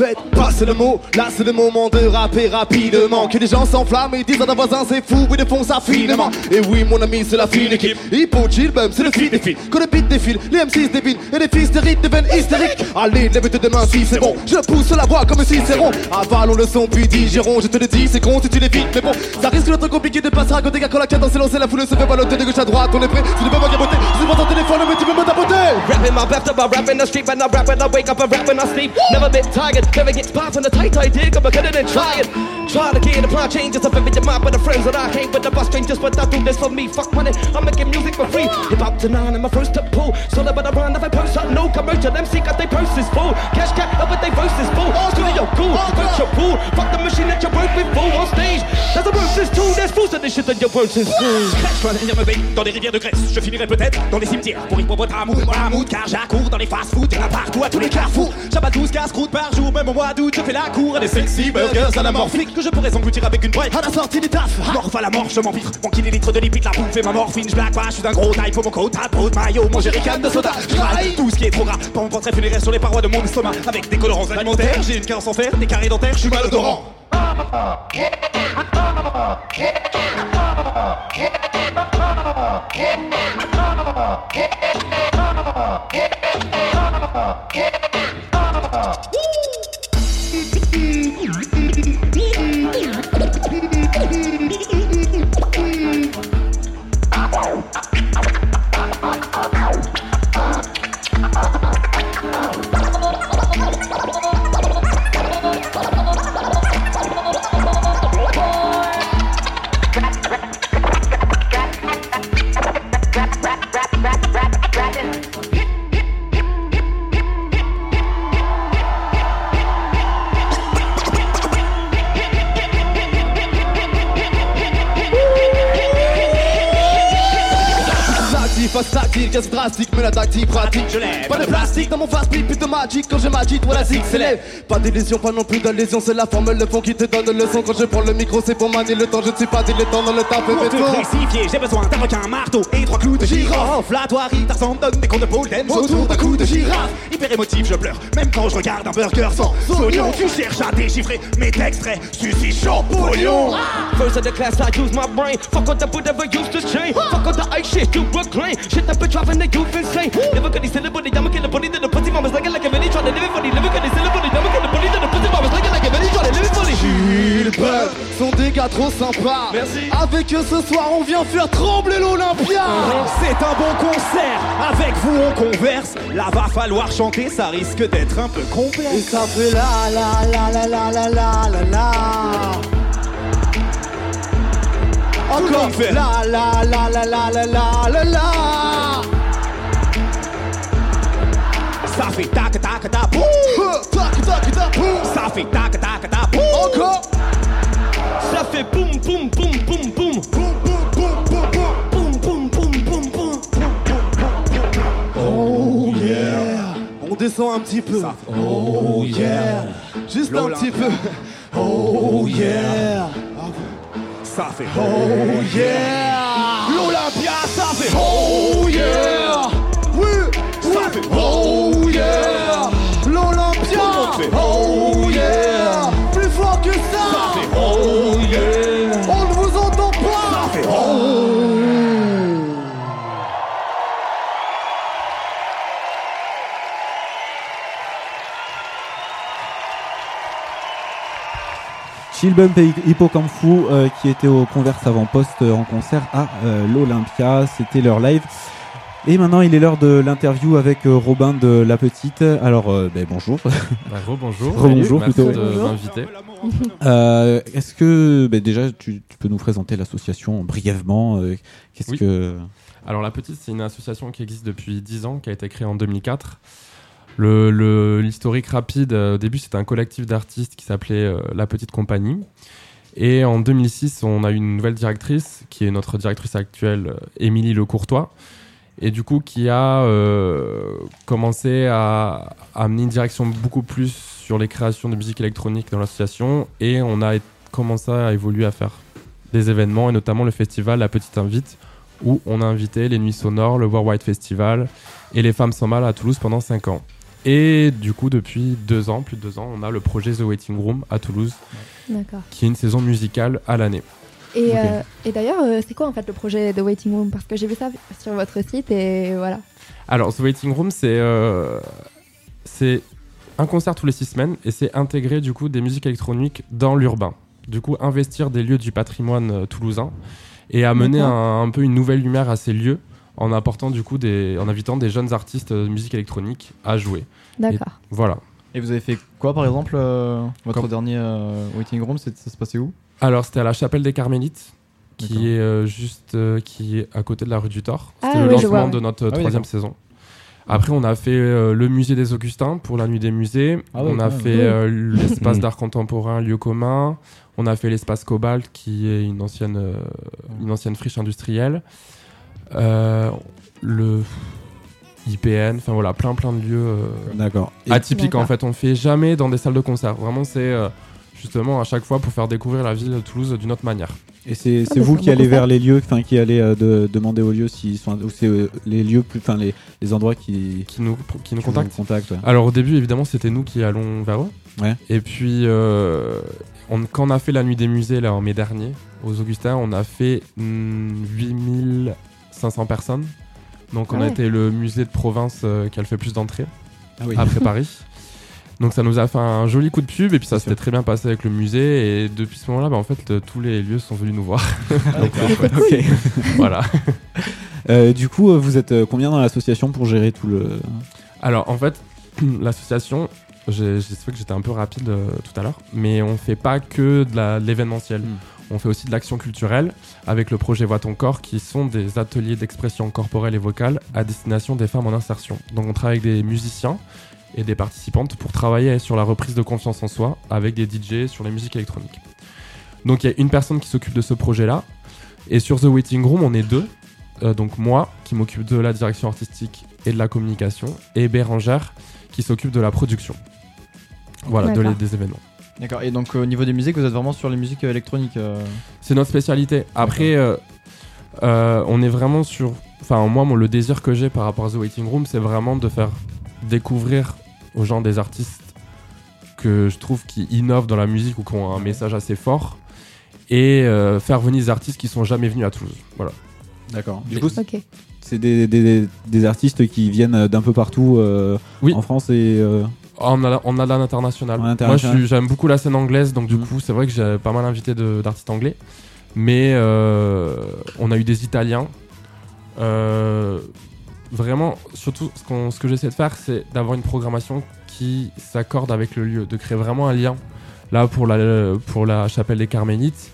O: Faites passer le mot, là c'est le moment de rapper rapidement. Que les gens s'enflamment et disent à leurs voisins c'est fou, ils font ça finement. Et oui mon ami c'est la fine équipe, Hippo, Chill, Bum, c'est le feed des Que le beat défile, les M6 dévinent et les fils de deviennent hystériques. Allez lève tes deux mains si c'est bon, je pousse la voix comme si c'est rond. Avalons le son puis digérons, je te le dis c'est con si tu l'évites Mais bon, ça risque d'être compliqué de passer à côté car quand la cadence est lancée la foule se fait baloter de gauche à droite. On est prêt, tu ne peux pas gaboter, je vois ton téléphone mais tu peux me tapoter.
P: Rapping my best rapping the street, I wake up rap I sleep. Never bit tired, never get spots on the tight I dig, I'm better than trying. Try to get the plan changes up your mind with the friends that I hang with the bus strangers, but I do this for me. Fuck money, I'm making music for free. Hip hop to nine, I'm my first to pull. So that when I run, if I post up, no commercial, MC got they purses full. Cash cat up with they verses full. Studio cool, virtual pool. Fuck the machine that you work with full on stage. There's a verses too, there's fools in this shit that your verses full.
Q: Je venir me baigner dans les rivières de graisse. Je finirai peut-être dans les cimetières pour hippopotame ou mammouth. Car j'accours dans les fast-food, y'en a partout à tous les carrefours. J'abats 12 casse-croûtes par jour, même au mois d'août, je fais la cour à des sexy burgers anamorphiques que je pourrais engloutir avec une boîte à la sortie des taf. Morph à la mort, je m'en m'envie. Mon des litres de lipides, la bouffe et ma morphine. Je blague pas, je suis d'un gros taille pour mon quota, peau de maillot, mon jerrycan de soda. Je tout ce qui est trop gras. Pas mon portrait funéraire sur les parois de mon estomac. Avec des colorants alimentaires, j'ai une carence en fer, des carrés dentaires, je suis malodorant. Woo!
O: Pas statique, gaz drastique, mais la tactique pratique.
Q: Je lève.
O: Pas de plastique dans mon fast plus de magic quand je m'agite, voilà zig s'élève. Pas d'illusion, pas non plus d'allésion, c'est la formule, le fond qui te donne le son. Quand je prends le micro, c'est pour manier le temps, je ne suis pas dilettant dans le tap
Q: Pour te j'ai besoin d'un requin, marteau et trois clous de girofle. La toi, Tarzan donne des comptes de dance autour d'un coup de girafe. Hyper émotif, je pleure, même quand je regarde un burger sans oignon. Tu cherches à déchiffrer mes extraits, sucy Champollion.
P: First of the class, I use my brain. Fuck what the whatever used to change. Fuck all the ice shit you proclaim. Shit that been driving the youth insane. Never gonna sell a body, I'ma kill a body the pussy mama's like a mini trying to live it funny. Never gonna sell a body, I'ma kill a body the pussy mama's like it like a mini trying to live it funny.
O: Chill Pub sont des gars trop sympas.
P: Merci.
O: Avec eux ce soir, on vient faire trembler l'Olympia.
Q: C'est un bon concert, avec vous on converse. Là va falloir chanter, ça risque d'être un peu
O: Et
Q: complexe.
O: ça fait la la la la la la la la la. Encore
Q: fait.
O: la la la la la la la la la.
Q: Ça fait tac tac tac boum.
O: Tac tac tac boum.
Q: Ça fait tac tac tac boum.
O: Encore.
P: Ça fait boum boum boum boum boum.
O: Boum boum boum boum boum.
P: Boum boum boum boum boum.
O: Oh yeah. On descend un petit peu. Oh yeah. Juste un petit peu. Oh yeah.
Q: Ça fait
O: Oh yeah.
Q: L'Olympia, ça fait
O: Oh yeah. Oui.
Q: Ça fait
O: Oh yeah. L'Olympia.
Q: fait
O: Oh yeah. Plus fort que ça.
Q: fait Oh yeah.
F: Chillbump et Hippo Kung Fu euh, qui étaient au Converse avant-poste euh, en concert à euh, l'Olympia. C'était leur live. Et maintenant, il est l'heure de l'interview avec euh, Robin de La Petite. Alors, euh, ben, bonjour.
R: bonjour.
F: Rebonjour
R: Merci
F: plutôt.
R: de m'inviter.
F: Euh, Est-ce que ben, déjà tu, tu peux nous présenter l'association brièvement euh, Qu'est-ce
R: Oui.
F: que
R: Alors La Petite, c'est une association qui existe depuis 10 ans, qui a été créée en 2004. Le- le- L'historique rapide, euh, au début, c'était un collectif d'artistes qui s'appelait euh, La Petite Compagnie. Et en 2006, on a eu une nouvelle directrice, qui est notre directrice actuelle, euh, Émilie Lecourtois, et du coup qui a commencé à, amener une direction beaucoup plus sur les créations de musique électronique dans l'association, et on a commencé à évoluer à faire des événements, et notamment le festival La Petite Invite, où on a invité les Nuits Sonores, le Worldwide Festival et les Femmes Sans Mal à Toulouse pendant 5 ans. Et du coup, depuis deux ans, plus de deux ans, on a le projet The Waiting Room à Toulouse, qui est une saison musicale à l'année.
N: Et, euh, et d'ailleurs, euh, c'est quoi en fait le projet de Waiting Room? Parce que j'ai vu ça sur votre site et voilà.
R: Alors, The Waiting Room, c'est euh, un concert tous les six semaines et c'est intégrer du coup des musiques électroniques dans l'urbain. Du coup, investir des lieux du patrimoine euh, toulousain et amener un peu une nouvelle lumière à ces lieux en apportant du coup des, en invitant des jeunes artistes de musique électronique à jouer.
N: D'accord.
R: Et Voilà.
B: Et vous avez fait quoi par exemple euh, Votre dernier euh, waiting room, ça se passait où?
R: Alors, c'était à la chapelle des Carmélites, qui est euh, juste euh, qui est à côté de la rue du Thor.
N: Ah
R: C'était le
N: oui, je
R: lancement
N: vois,
R: de notre
B: Ah
R: troisième saison. Après, on a fait euh, le musée des Augustins pour la nuit des musées.
B: Ah ouais,
R: on a fait euh, l'espace d'art contemporain, lieu commun. On a fait l'espace Cobalt, qui est une ancienne, euh, une ancienne friche industrielle. Euh, le IPN, enfin voilà, plein plein de lieux euh,
F: D'accord.
R: atypiques. En fait, on fait jamais dans des salles de concert. Vraiment, c'est euh, justement à chaque fois pour faire découvrir la ville de Toulouse d'une autre manière.
F: Et c'est vous qui allez vers les lieux, enfin qui allez demander aux lieux s'ils sont, ou c'est les lieux, enfin les, les, endroits qui,
R: qui nous, qui nous contactent. Alors au début évidemment c'était nous qui allons vers eux.
F: Ouais.
R: Et puis quand on a fait la nuit des musées là en mai dernier aux Augustins, on a fait mm, 8000 500 personnes. Donc, on a été le musée de province euh, qui a le fait plus d'entrées
F: ah
R: après Paris. Donc, ça nous a fait un joli coup de pub et puis ça s'était très bien passé avec le musée. Et depuis ce moment-là, bah, en fait, tous les lieux sont venus nous voir.
F: Ah,
R: voilà.
F: Euh, du coup, euh, vous êtes combien dans l'association pour gérer tout le.
R: Alors, en fait, l'association, j'ai fait que j'étais un peu rapide tout à l'heure, mais on fait pas que de l'événementiel.
F: Hmm.
R: On fait aussi de l'action culturelle avec le projet Vois ton corps, qui sont des ateliers d'expression corporelle et vocale à destination des femmes en insertion. Donc on travaille avec des musiciens et des participantes pour travailler sur la reprise de confiance en soi avec des DJ sur les musiques électroniques. Donc il y a une personne qui s'occupe de ce projet-là. Et sur The Waiting Room, on est deux. euh, donc moi qui m'occupe de la direction artistique et de la communication, et Bérangère qui s'occupe de la production. Voilà, de les- des événements.
B: D'accord. Et donc au niveau des musiques, vous êtes vraiment sur les musiques euh, électroniques. euh,
R: C'est notre spécialité. Après, euh, euh, on est vraiment sur. Enfin, moi, mon- le désir que j'ai par rapport à The Waiting Room, c'est vraiment de faire découvrir aux gens des artistes que je trouve qui innovent dans la musique ou qui ont un message assez fort et euh, faire venir des artistes qui sont jamais venus à Toulouse. Voilà.
F: D'accord. Du coup, c'est- c'est des, des- des artistes qui viennent d'un peu partout euh, en France et. Euh,
R: On a, on a de l'international.
F: En
R: Moi,
F: international.
R: suis- j'aime beaucoup la scène anglaise, donc du
F: Mm.
R: coup, c'est vrai que j'ai pas mal invité d'artistes anglais. Mais euh, on a eu des Italiens. Euh, vraiment, surtout, ce, qu'on- ce que j'essaie de faire, c'est d'avoir une programmation qui s'accorde avec le lieu, de créer vraiment un lien. Là, pour la, pour la chapelle des Carmélites,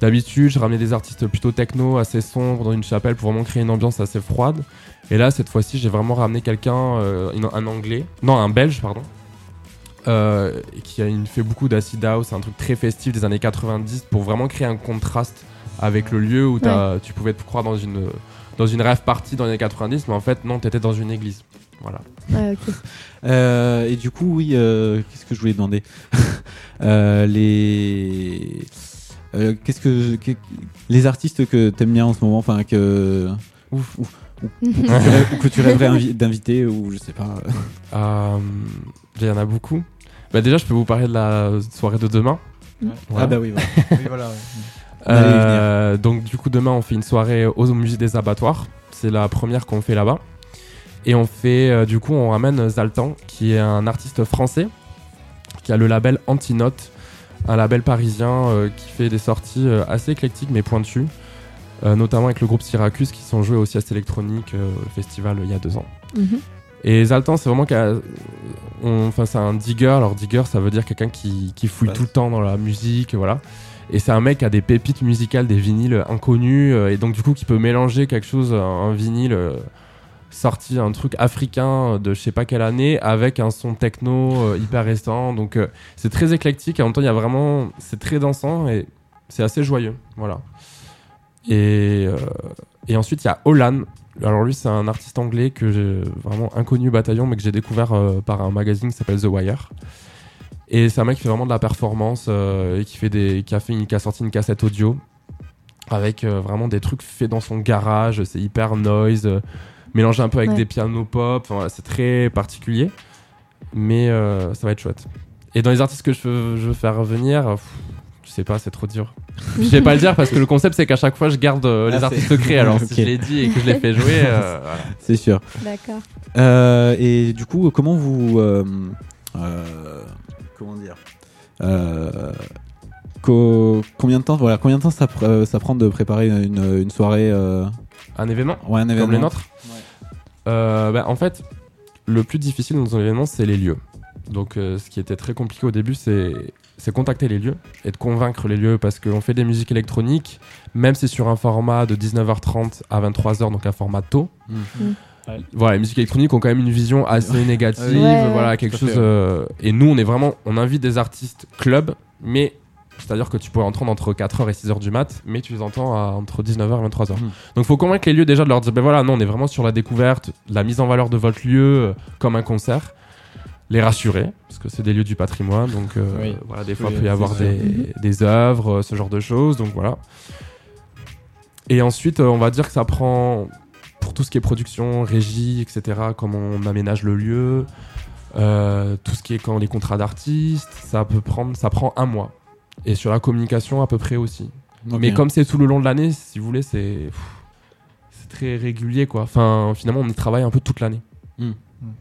R: d'habitude, je ramenais des artistes plutôt techno, assez sombres, dans une chapelle pour vraiment créer une ambiance assez froide. Et là, cette fois-ci, j'ai vraiment ramené quelqu'un, euh, un anglais, non, un belge, pardon, euh, qui a une- fait beaucoup d'acid house, un truc très festif des années 90 pour vraiment créer un contraste avec le lieu où tu pouvais te croire dans une, dans une rêve party dans les années 90, mais en fait, non, t'étais dans une église. Voilà.
F: Euh, et du coup, oui, euh, qu'est-ce que je voulais demander? Euh, Les. Euh, qu'est-ce que, que- les artistes que t'aimes bien en ce moment, enfin que ouf, ouf, ou, ou que tu rêverais invi- d'inviter ou je sais pas.
R: Euh, Il y en a beaucoup. Bah, déjà, je peux vous parler de la soirée de demain.
F: Ouais. Ah bah oui, voilà. Oui, voilà, ouais.
R: Euh, donc du coup demain on fait une soirée au musée des abattoirs. C'est la première qu'on fait là-bas. Et on fait euh, du coup on ramène Zaltan qui est un artiste français qui a le label Antinote, un label parisien euh, qui fait des sorties euh, assez éclectiques mais pointues, euh, notamment avec le groupe Syracuse qui sont joués au Sieste électronique euh, au festival euh, il y a deux ans.
N: Mhm.
R: Et Zaltan, c'est vraiment enfin, c'est un digger. Alors digger, ça veut dire quelqu'un qui, qui fouille tout le temps dans la musique, voilà. Et c'est un mec qui a des pépites musicales, des vinyles inconnus, euh, et donc du coup qui peut mélanger quelque chose, un, un vinyle euh, sorti, un truc africain de je sais pas quelle année, avec un son techno euh, hyper récent. Donc euh, c'est très éclectique. Et en même temps, il y a vraiment, c'est très dansant et c'est assez joyeux, voilà. Et, euh, et ensuite, il y a Olan. Alors lui, c'est un artiste anglais que j'ai vraiment inconnu bataillon, mais que j'ai découvert par un magazine qui s'appelle The Wire. Et c'est un mec qui fait vraiment de la performance et qui, fait des, qui, a fait une, qui a sorti une cassette audio avec vraiment des trucs faits dans son garage. C'est hyper noise, mélangé un peu avec
N: Ouais.
R: des pianos pop. Enfin, voilà, c'est très particulier, mais euh, ça va être chouette. Et dans les artistes que je veux, je veux faire venir, pff, je sais pas, c'est trop dur. Je vais pas le dire parce que le concept c'est qu'à chaque fois je garde euh,
F: Ah,
R: les artistes secrets. Alors
F: Ok.
R: si je l'ai dit et que je l'ai fait jouer, euh, voilà.
F: C'est sûr.
N: D'accord.
F: Euh, et du coup, comment vous. euh, euh, comment dire euh, co- Combien de temps, voilà, combien de temps ça, pr- ça prend de préparer une, une soirée euh,
R: Un événement
F: Ouais, un événement.
R: Comme les nôtres? Euh, bah, En fait, le plus difficile dans un événement, c'est les lieux. Donc, euh, ce qui était très compliqué au début, c'est c'est contacter les lieux et de convaincre les lieux parce qu'on fait des musiques électroniques, même si c'est sur un format de 19h30 à 23h, donc un format tôt.
F: Mm.
R: Voilà, les musiques électroniques ont quand même une vision assez négative,
F: Ouais,
R: voilà, quelque chose. euh, et nous, on est vraiment, on invite des artistes club, mais c'est-à-dire que tu pourrais entendre entre 4h et 6h du mat, mais tu les entends à entre 19h et 23h.
F: Mm.
R: Donc faut convaincre les lieux déjà de leur dire, ben voilà, non, on est vraiment sur la découverte, la mise en valeur de votre lieu euh, comme un concert. Les rassurer, parce que c'est des lieux du patrimoine, donc euh,
B: Oui.
R: voilà, des fois
B: Oui,
R: il peut y avoir des, des œuvres, euh, ce genre de choses, donc voilà. Et ensuite, on va dire que ça prend, pour tout ce qui est production, régie, etc., comment on aménage le lieu, euh, tout ce qui est quand les contrats d'artistes, ça peut prendre, ça prend un mois. Et sur la communication, à peu près aussi. Mais comme c'est tout le long de l'année, si vous voulez, c'est très régulier, quoi. Enfin, finalement, on y travaille un peu toute l'année.
F: Hmm.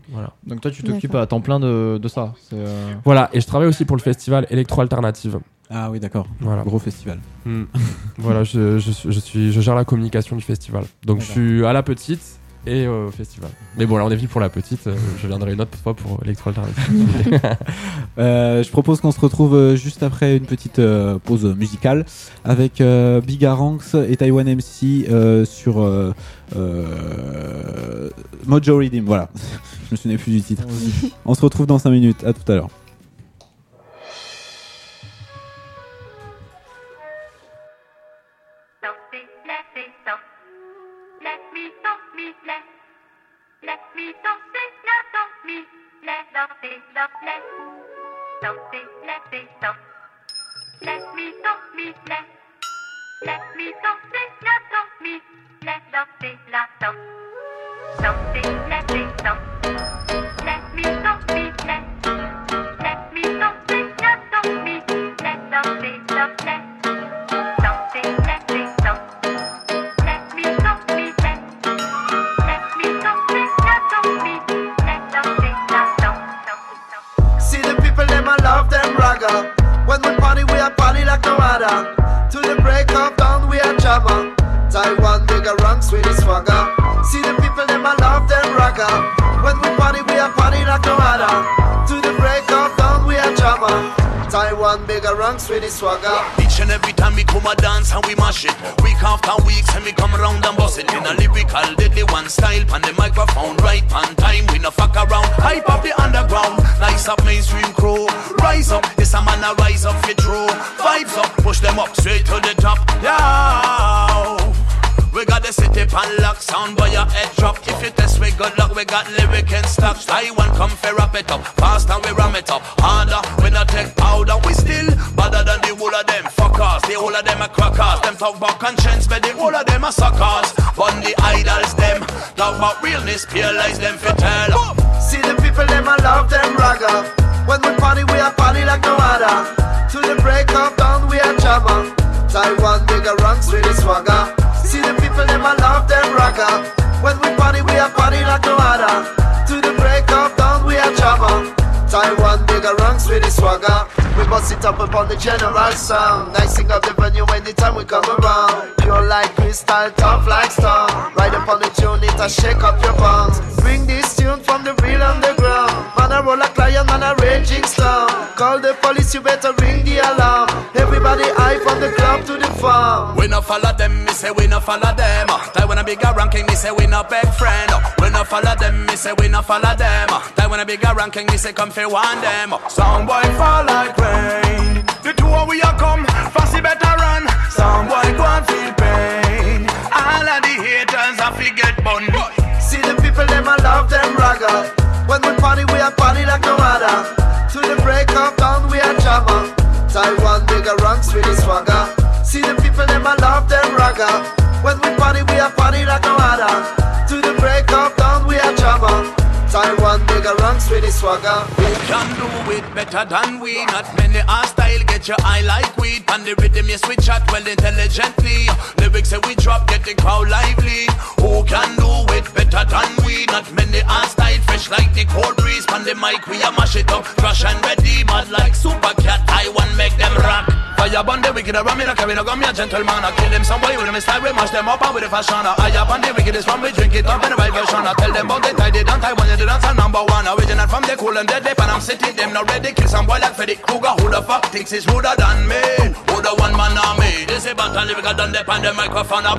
R: Voilà.
B: Donc toi, tu t'occupes à temps plein de, de ça. c'est, euh,
R: Voilà, et je travaille aussi pour le festival Electro Alternative.
F: Ah oui, d'accord.
R: Voilà.
F: Gros festival.
R: Hmm. voilà, je, je, je, suis, je gère la communication du festival. Donc je suis à la petite et au festival. Mais bon, là on est venu pour la petite, euh, je viendrai une autre fois pour Electro.
F: Euh, je propose qu'on se retrouve euh, juste après une petite euh, pause musicale avec euh, Bigaranx et Taiwan MC euh, sur euh, euh, Mojo Redeem. Voilà, je me souvenais plus du titre. On se retrouve dans 5 minutes. À tout à l'heure.
S: Bigger run, sweetie swagger. We
E: bust it up
S: upon the general sound. Nicing up the venue anytime we come around. Pure like crystal, tough like stone. Right upon the tune, it a shake up your bones. Bring this tune from the real underground. Man, I roll a client, man, a raging storm. Call the police, you better ring the alarm. Everybody hype on the club to the farm.
E: We no follow them, me say we no follow them. They wanna bigger ranking, me say we no beg friend. We no follow them, me say we no follow them. They wanna bigger ranking, me say come fi one them. Sound boy fall like rain. The two of we a come, fussy better run. Sound boy go and feel pain. All of the haters a fi get bun.
S: See the people, them I love them ragga. When we party, we are party like no other. To the break of dawn, we are jabba. Taiwan, bigger run, sweetie swagger. See the people, them I love them ragga. When we party, we are party like no other. Bigger run, sweetie swagger.
E: Who can do it better than we? Not many our style get your eye like weed. And the rhythm you switch out well intelligently. Lyrics say we drop, get the crowd lively. Who can do it better than we? Not many our style fresh like the cold breeze. On the mic we a mash it up, crush and ready. Mad like super cat, Taiwan make them rock. Fire burn the wicked around me, no carry no gun, me a gentleman. I kill them some way with them style, we mash them up and with the fashion. I up on the wickedest one, we drink it up in the right version. I tell them about the tie, they don't Taiwan, they dance number one. Original from the cool and deadly, and I'm sitting them not ready. Kill some boy like Freddy Krueger. Who the fuck thinks he's ruder than me? Who the one man army? This is battle lyrical done the pan the microphone a.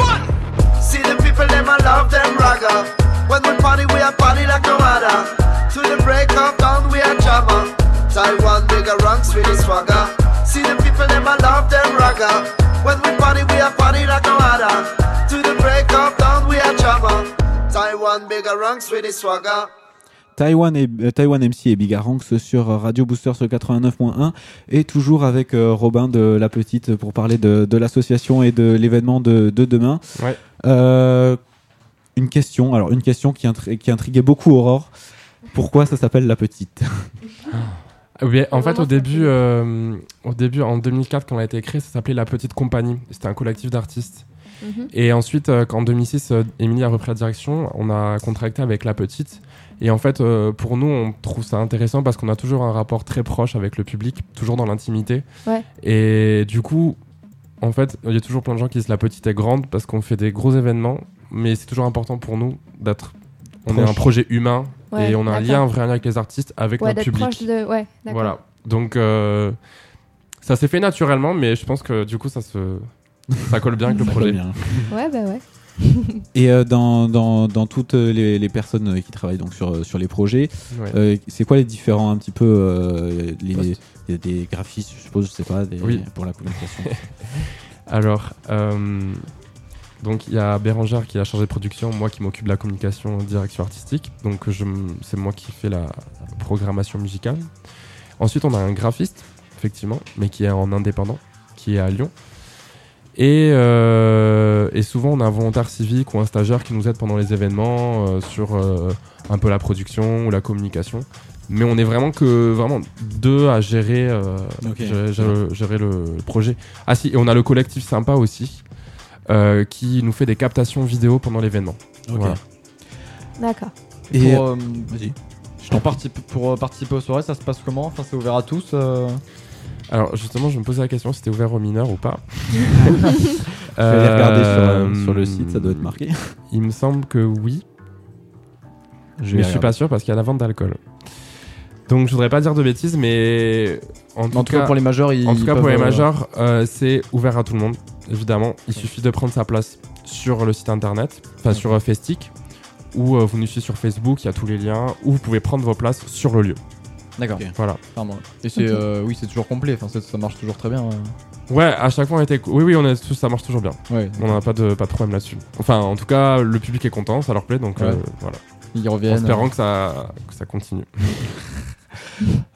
S: See the people, them I love them ragga. When we party, we are party like no other. To the break of dawn, we are jabba. Taiwan, bigger run, sweetie swagger. See the people, them I love them ragga. When we party, we are party like no other. To the break of dawn, we are jabba. Taiwan, bigger run, sweetie swagger.
F: Taiwan, et, euh, Taiwan MC et Bigaranx sur Radio Booster sur 89.1 et toujours avec euh, Robin de La Petite pour parler de, de l'association et de l'événement de, de demain.
R: Ouais.
F: Euh, une question, alors une question qui, intri- qui intriguait beaucoup Aurore. Pourquoi ça s'appelle La Petite?
R: Ah Oui, en fait, au début, euh, au début, en 2004, quand elle a été créée, ça s'appelait La Petite Compagnie. C'était un collectif d'artistes.
N: Mhm.
R: Et ensuite, euh, quand en 2006, euh, Émilie a repris la direction, on a contracté avec La Petite. Et en fait, euh, pour nous, on trouve ça intéressant parce qu'on a toujours un rapport très proche avec le public, toujours dans l'intimité.
N: Ouais.
R: Et du coup, en fait, il y a toujours plein de gens qui disent La Petite est grande parce qu'on fait des gros événements, mais c'est toujours important pour nous d'être. On est un projet humain
N: Ouais,
R: et on a un lien, un vrai lien avec les artistes, avec
N: Ouais,
R: notre public.
N: proche de. Ouais, d'accord.
R: Voilà. Donc, euh, ça s'est fait naturellement, mais je pense que du coup, ça se. Ça colle bien avec le
F: Ça
R: projet.
F: colle bien.
N: Ouais, bah ouais.
F: Et euh, dans, dans, dans toutes les, les personnes qui travaillent donc sur, sur les projets,
R: Ouais.
F: euh, c'est quoi les différents un petit peu euh, les, a des graphistes, je suppose, je sais pas, des-
R: Oui.
F: pour la communication.
R: Alors, donc il y a Bérangère qui est la chargée de production, moi qui m'occupe de la communication, direction artistique. Donc c'est moi qui fais la programmation musicale. Ensuite, on a un graphiste effectivement, mais qui est en indépendant, qui est à Lyon. Et, euh, et souvent, on a un volontaire civique ou un stagiaire qui nous aide pendant les événements euh, sur euh, un peu la production ou la communication. Mais on est vraiment que vraiment deux à gérer, euh, gérer, gérer- gérer le, projet. Ah si, et on a le collectif sympa aussi euh, qui nous fait des captations vidéo pendant l'événement. Voilà.
N: D'accord.
F: Et,
B: pour,
F: euh,
B: euh,
F: vas-y.
B: pour, participer, pour participer aux soirées, ça se passe comment? Enfin, c'est ouvert à tous euh?
R: Alors justement, je me posais la question si c'était ouvert aux mineurs ou pas.
F: Je vais aller regarder sur, euh,
R: Euh,
F: sur le site, ça doit être marqué.
R: Il me semble que oui.
F: Je
R: mais je suis pas sûr parce qu'il y a la vente d'alcool. Donc je voudrais pas dire de bêtises, mais en tout,
B: En tout cas, pour les majeurs, ils
R: en tout cas pour
B: peuvent,
R: les majeurs, euh, c'est ouvert à tout le monde. Évidemment, il suffit de prendre sa place sur le site internet, enfin sur euh, Festic, ou euh, vous nous suivez sur Facebook, il y a tous les liens, ou vous pouvez prendre vos places sur le lieu.
B: D'accord.
R: Voilà.
B: Pardon. Et c'est euh, oui, c'est toujours complet. Enfin, ça, ça marche toujours très bien. euh.
R: Ouais, à chaque fois on était. Oui, oui, on est tous, ça marche toujours bien.
B: Ouais,
R: on n'a pas de, pas de problème là-dessus. Enfin, en tout cas, le public est content, ça leur plaît, donc
B: Ouais.
R: euh, voilà.
B: Ils reviennent.
R: En espérant que ça, que ça continue.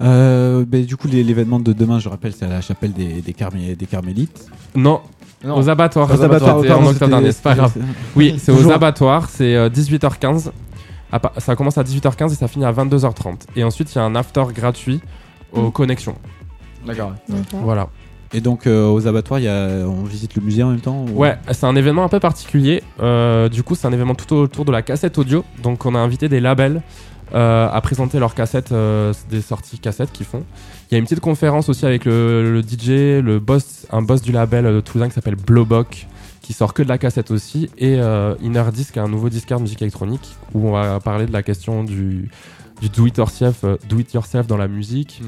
F: Euh, ben, du coup, l'événement de demain, je rappelle, c'est à la chapelle des, des, Carmé- des Carmélites.
R: Non.
F: Non.
R: Aux abattoirs.
F: Aux abattoirs,
R: en octobre
F: c'était-
R: dernier, c'est pas
F: c'était-
R: grave. Oui, c'est aux abattoirs, c'est euh, 18h15. Ça commence à 18h15 et ça finit à 22h30. Et ensuite, il y a un after gratuit aux connexions.
B: D'accord.
R: Voilà.
F: Et donc, euh, aux abattoirs, il y a, on visite le musée en même temps ou-
R: Ouais, c'est un événement un peu particulier. Euh, du coup, c'est un événement tout autour de la cassette audio. Donc, on a invité des labels euh, à présenter leurs cassettes, euh, des sorties cassettes qu'ils font. Il y a une petite conférence aussi avec le, le DJ, le boss, un boss du label euh, toulousain qui s'appelle Blowbock, qui sort que de la cassette aussi, et euh, Inner Disc, un nouveau disquaire de musique électronique, où on va parler de la question du, du do it yourself, euh, do it yourself dans la musique.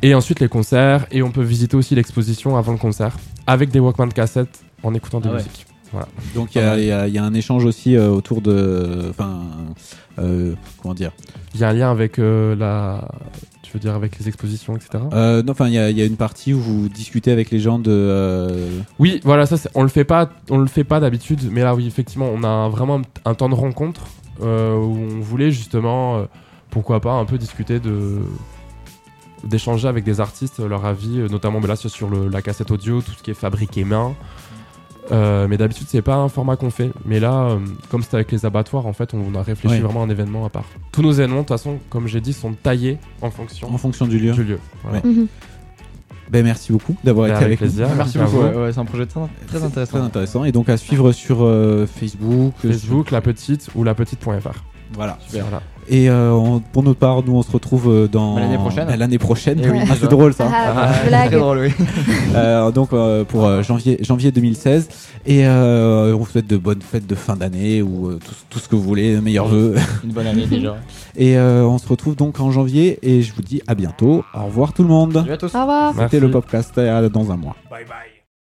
R: Et ensuite les concerts, et on peut visiter aussi l'exposition avant le concert, avec des Walkman cassettes en écoutant de
F: Ah ouais.
R: musique. Voilà.
F: Donc, il y, a- y y un échange aussi euh, autour de. Enfin, euh, comment dire?
R: Il y a un lien avec euh, la. Tu veux dire avec les expositions, etc.
F: Euh, non, enfin, il y, a- il y a une partie où vous discutez avec les gens de. euh,
R: Oui, voilà, ça, c'est- on le fait pas, on le fait pas d'habitude, mais là, oui, effectivement, on a vraiment un, un temps de rencontre euh, où on voulait justement, euh, pourquoi pas, un peu discuter de d'échanger avec des artistes leur avis, euh, notamment, mais là, c'est sur le- la cassette audio, tout ce qui est fabriqué main. Euh, mais d'habitude, c'est pas un format qu'on fait. Mais là, euh, comme c'était avec les abattoirs, en fait, on a réfléchi
F: Ouais.
R: vraiment à un événement à part. Tous nos événements, de toute façon, comme j'ai dit, sont taillés en fonction,
F: En fonction du lieu.
R: Du lieu. Voilà.
F: Ouais. Ben, merci beaucoup d'avoir
R: Ben,
F: été
R: avec
F: avec,
R: plaisir.
F: nous.
R: Merci beaucoup, vous.
B: Ouais, ouais, c'est un projet très, très intéressant.
F: Très intéressant. Et donc à suivre sur euh, Facebook.
R: Facebook, la petite ou la petite.fr.
F: Voilà.
R: Super. Voilà.
F: Et euh, on- pour notre part, nous on se retrouve euh, dans
B: Bah, l'année prochaine.
F: bah, L'année prochaine.
B: Eh oui,
F: Ah, c'est drôle ça.
N: Ah, blague.
B: Très drôle, oui.
F: Euh, donc euh, pour euh, janvier, janvier 2016. Et euh, on vous souhaite de bonnes fêtes de fin d'année ou euh, tout, tout ce que vous voulez, meilleurs vœux.
B: Une bonne année déjà.
F: Et euh, on se retrouve donc en janvier et je vous dis à bientôt. Au revoir tout le monde.
B: Salut à tous.
N: Au revoir.
F: C'était le podcast dans un mois.
Q: Bye bye.